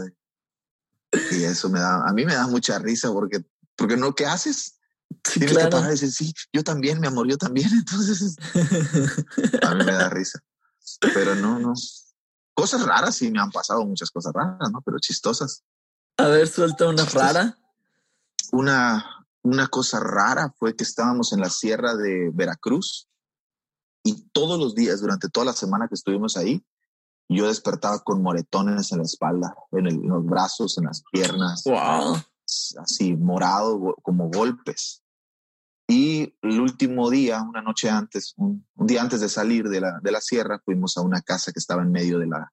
Y eso me da, a mí me da mucha risa porque, porque no, ¿qué haces? Tienes que parar y decir, sí, yo también, mi amor, yo también. Entonces, a mí me da risa. Pero no, no, Cosas raras sí me han pasado, muchas cosas raras, ¿no? Pero chistosas. A ver, suelta una rara. Una, una cosa rara fue que estábamos en la sierra de Veracruz y todos los días, durante toda la semana que estuvimos ahí, yo despertaba con moretones en la espalda, en, los brazos, en las piernas. Wow. Así, morado, como golpes. Y el último día, una noche antes, un, día antes de salir de la, de la, sierra, fuimos a una casa que estaba en medio de, la,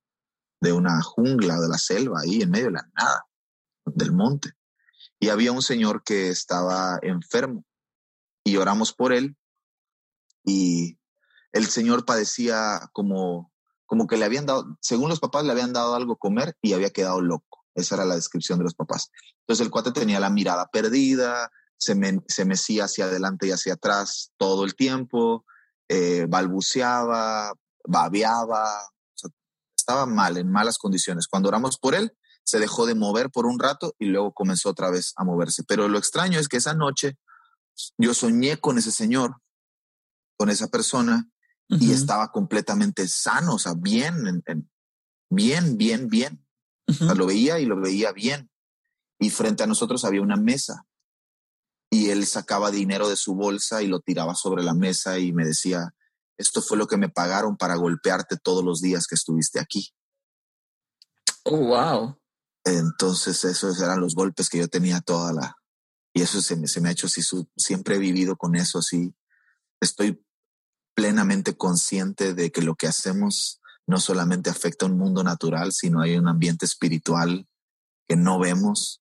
de una jungla, de la selva, ahí en medio de la nada, del monte. Y había un señor que estaba enfermo y oramos por él y el señor padecía como, como que le habían dado, según los papás le habían dado algo a comer y había quedado loco. Esa era la descripción de los papás. Entonces el cuate tenía la mirada perdida, se, se mecía hacia adelante y hacia atrás todo el tiempo, eh, balbuceaba, babeaba, estaba mal, en malas condiciones. Cuando oramos por él, se dejó de mover por un rato y luego comenzó otra vez a moverse. Pero lo extraño es que esa noche yo soñé con ese señor, con esa persona, y estaba completamente sano, o sea, bien, bien, bien, bien. lo veía y lo veía bien. Y frente a nosotros había una mesa y él sacaba dinero de su bolsa y lo tiraba sobre la mesa y me decía, esto fue lo que me pagaron para golpearte todos los días que estuviste aquí. Oh, wow. Entonces esos eran los golpes que yo tenía toda la... Y eso se me, se me ha hecho así, siempre he vivido con eso así. Estoy plenamente consciente de que lo que hacemos no solamente afecta a un mundo natural, sino hay un ambiente espiritual que no vemos,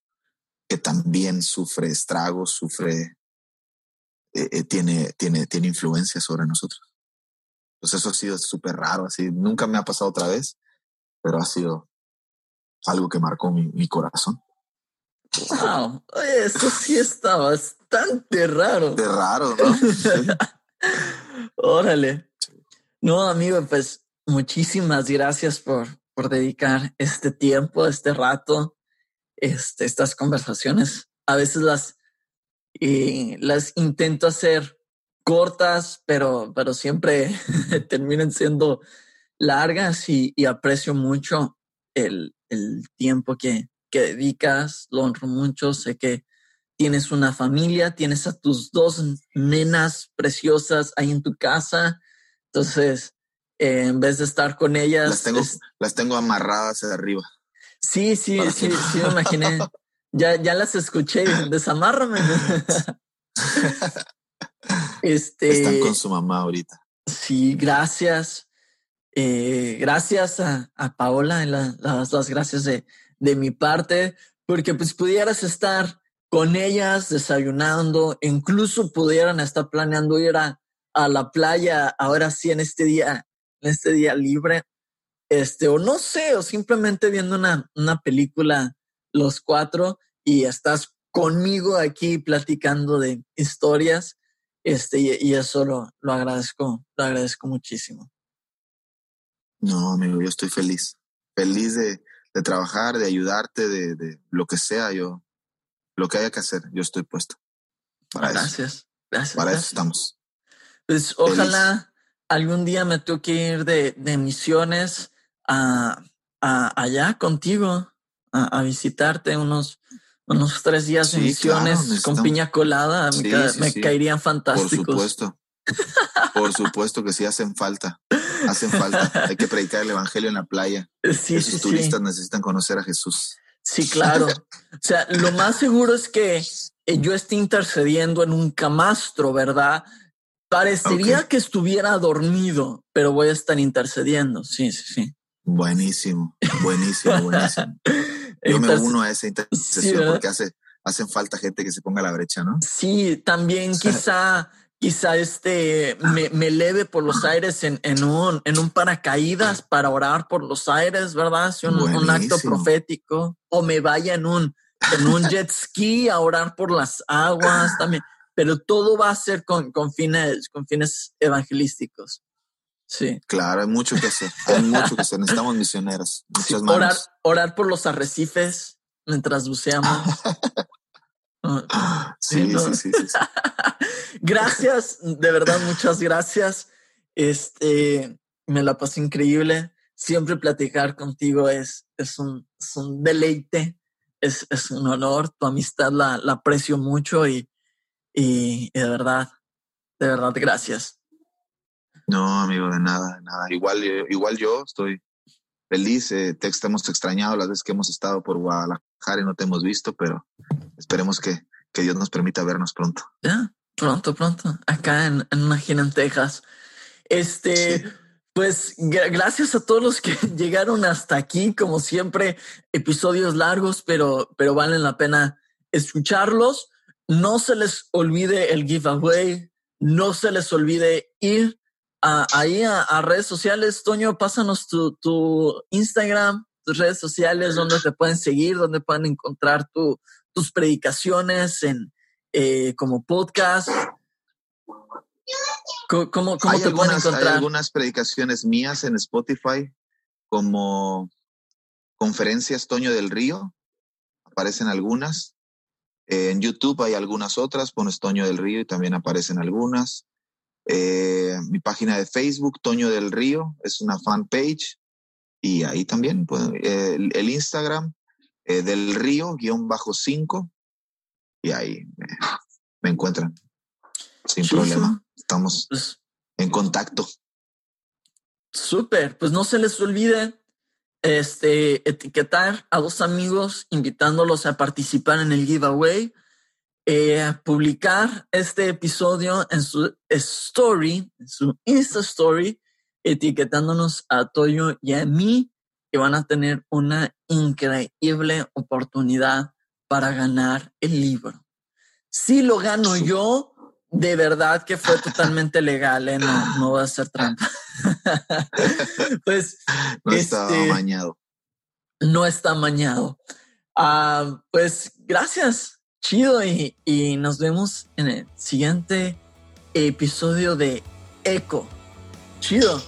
que también sufre estragos, sufre, eh, eh, tiene, tiene, tiene influencia sobre nosotros. Pues eso ha sido súper raro, así. Nunca me ha pasado otra vez, pero ha sido algo que marcó mi, corazón. Wow, eso sí está bastante raro. De raro, ¿no? Órale. No, amigo, pues muchísimas gracias por, por dedicar este tiempo, este rato, este, estas conversaciones. A veces las, las intento hacer cortas, pero, pero siempre terminan siendo largas y, aprecio mucho el, tiempo que, que dedicas, lo honro mucho, sé que tienes una familia, tienes a tus dos nenas preciosas ahí en tu casa, entonces eh, en vez de estar con ellas... Las tengo, las tengo amarradas de arriba. Sí, sí, sí, sí, me imaginé. ya, ya las escuché, desamárrame. este, Están con su mamá ahorita. Sí, gracias. Eh, gracias a, Paola, las, las gracias de, mi parte, porque pues pudieras estar con ellas desayunando, incluso pudieran estar planeando ir a, a la playa ahora sí en este día, en este día libre, este, o no sé, o simplemente viendo una, una película los cuatro y estás conmigo aquí platicando de historias, este, y, eso lo, lo agradezco, lo agradezco muchísimo. No, amigo, yo estoy feliz. Feliz de, trabajar, de ayudarte, de, lo que sea. Yo, lo que haya que hacer, yo estoy puesto. Para gracias, eso. gracias. Para eso estamos. Pues ojalá algún día me toque ir de, misiones a, allá contigo, a, visitarte unos, unos tres días de misiones con piña colada. me, caerían fantásticos. Por supuesto. Por supuesto que sí hacen falta. Hacen falta. Hay que predicar el evangelio en la playa. Sí, Esos turistas necesitan conocer a Jesús. Sí, claro. o sea, lo más seguro es que eh, yo esté intercediendo en un camastro, ¿verdad? Parecería que estuviera dormido, pero voy a estar intercediendo. Sí, sí, sí. Buenísimo, buenísimo, buenísimo. Yo me uno a esa intercesión porque hace, hacen falta gente que se ponga a la brecha, ¿no? Sí, también quizá quizá este me, me eleve por los aires en, en, un, en un paracaídas para orar por los aires, ¿verdad? Si un, un, acto profético. O me vaya en un, en un jet ski a orar por las aguas también. Pero todo va a ser con, con fines, con fines evangelísticos. Sí. Claro, hay mucho que hacer. Hay mucho que hacer. Necesitamos misioneros. orar, orar por los arrecifes mientras buceamos. sí, sí, sí, sí, gracias, de verdad, muchas gracias. Este, me la pasé increíble. Siempre platicar contigo es, es, un, un deleite, es, es, un honor. Tu amistad la, la aprecio mucho y, y, de verdad, de verdad, gracias. No, amigo, de nada, de nada. Igual, igual yo estoy feliz. Eh, te hemos extrañado las veces que hemos estado por Guadalajara y no te hemos visto, pero esperemos que, que Dios nos permita vernos pronto. Ya, pronto, pronto, acá en, en en Texas. Este, pues gracias a todos los que llegaron hasta aquí, como siempre, episodios largos, pero, pero valen la pena escucharlos. No se les olvide el giveaway, no se les olvide ir ahí a, redes sociales. Toño, pásanos tu, tu Instagram, tus redes sociales, donde te pueden seguir, donde pueden encontrar tu, tus predicaciones en, eh, como podcast. ¿Cómo, cómo te algunas, pueden encontrar? Hay algunas predicaciones mías en Spotify como Conferencias Toño del Río. Aparecen algunas. en YouTube hay algunas otras, pones Toño del Río y también aparecen algunas. Eh, mi página de Facebook, Toño del Río, es una fanpage. Y ahí también, pues, el, Instagram, eh, del río, guion bajo 5, y ahí me, encuentran sin problema. Estamos pues en contacto. Súper, pues no se les olvide este, etiquetar a dos amigos, invitándolos a participar en el giveaway, eh, publicar este episodio en su story, en su Insta Story, etiquetándonos a Toyo y a mí, que van a tener una increíble oportunidad para ganar el libro. Si lo gano yo, de verdad que fue totalmente legal, ¿eh? no, no va a ser trampa. pues no está este, amañado. No está amañado. Ah, pues gracias, chido, y, y nos vemos en el siguiente episodio de Eco. Chido.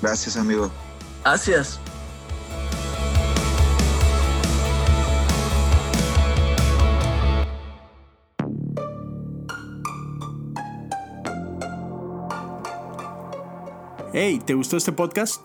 Gracias, amigo. Gracias. Hey, ¿te gustó este podcast?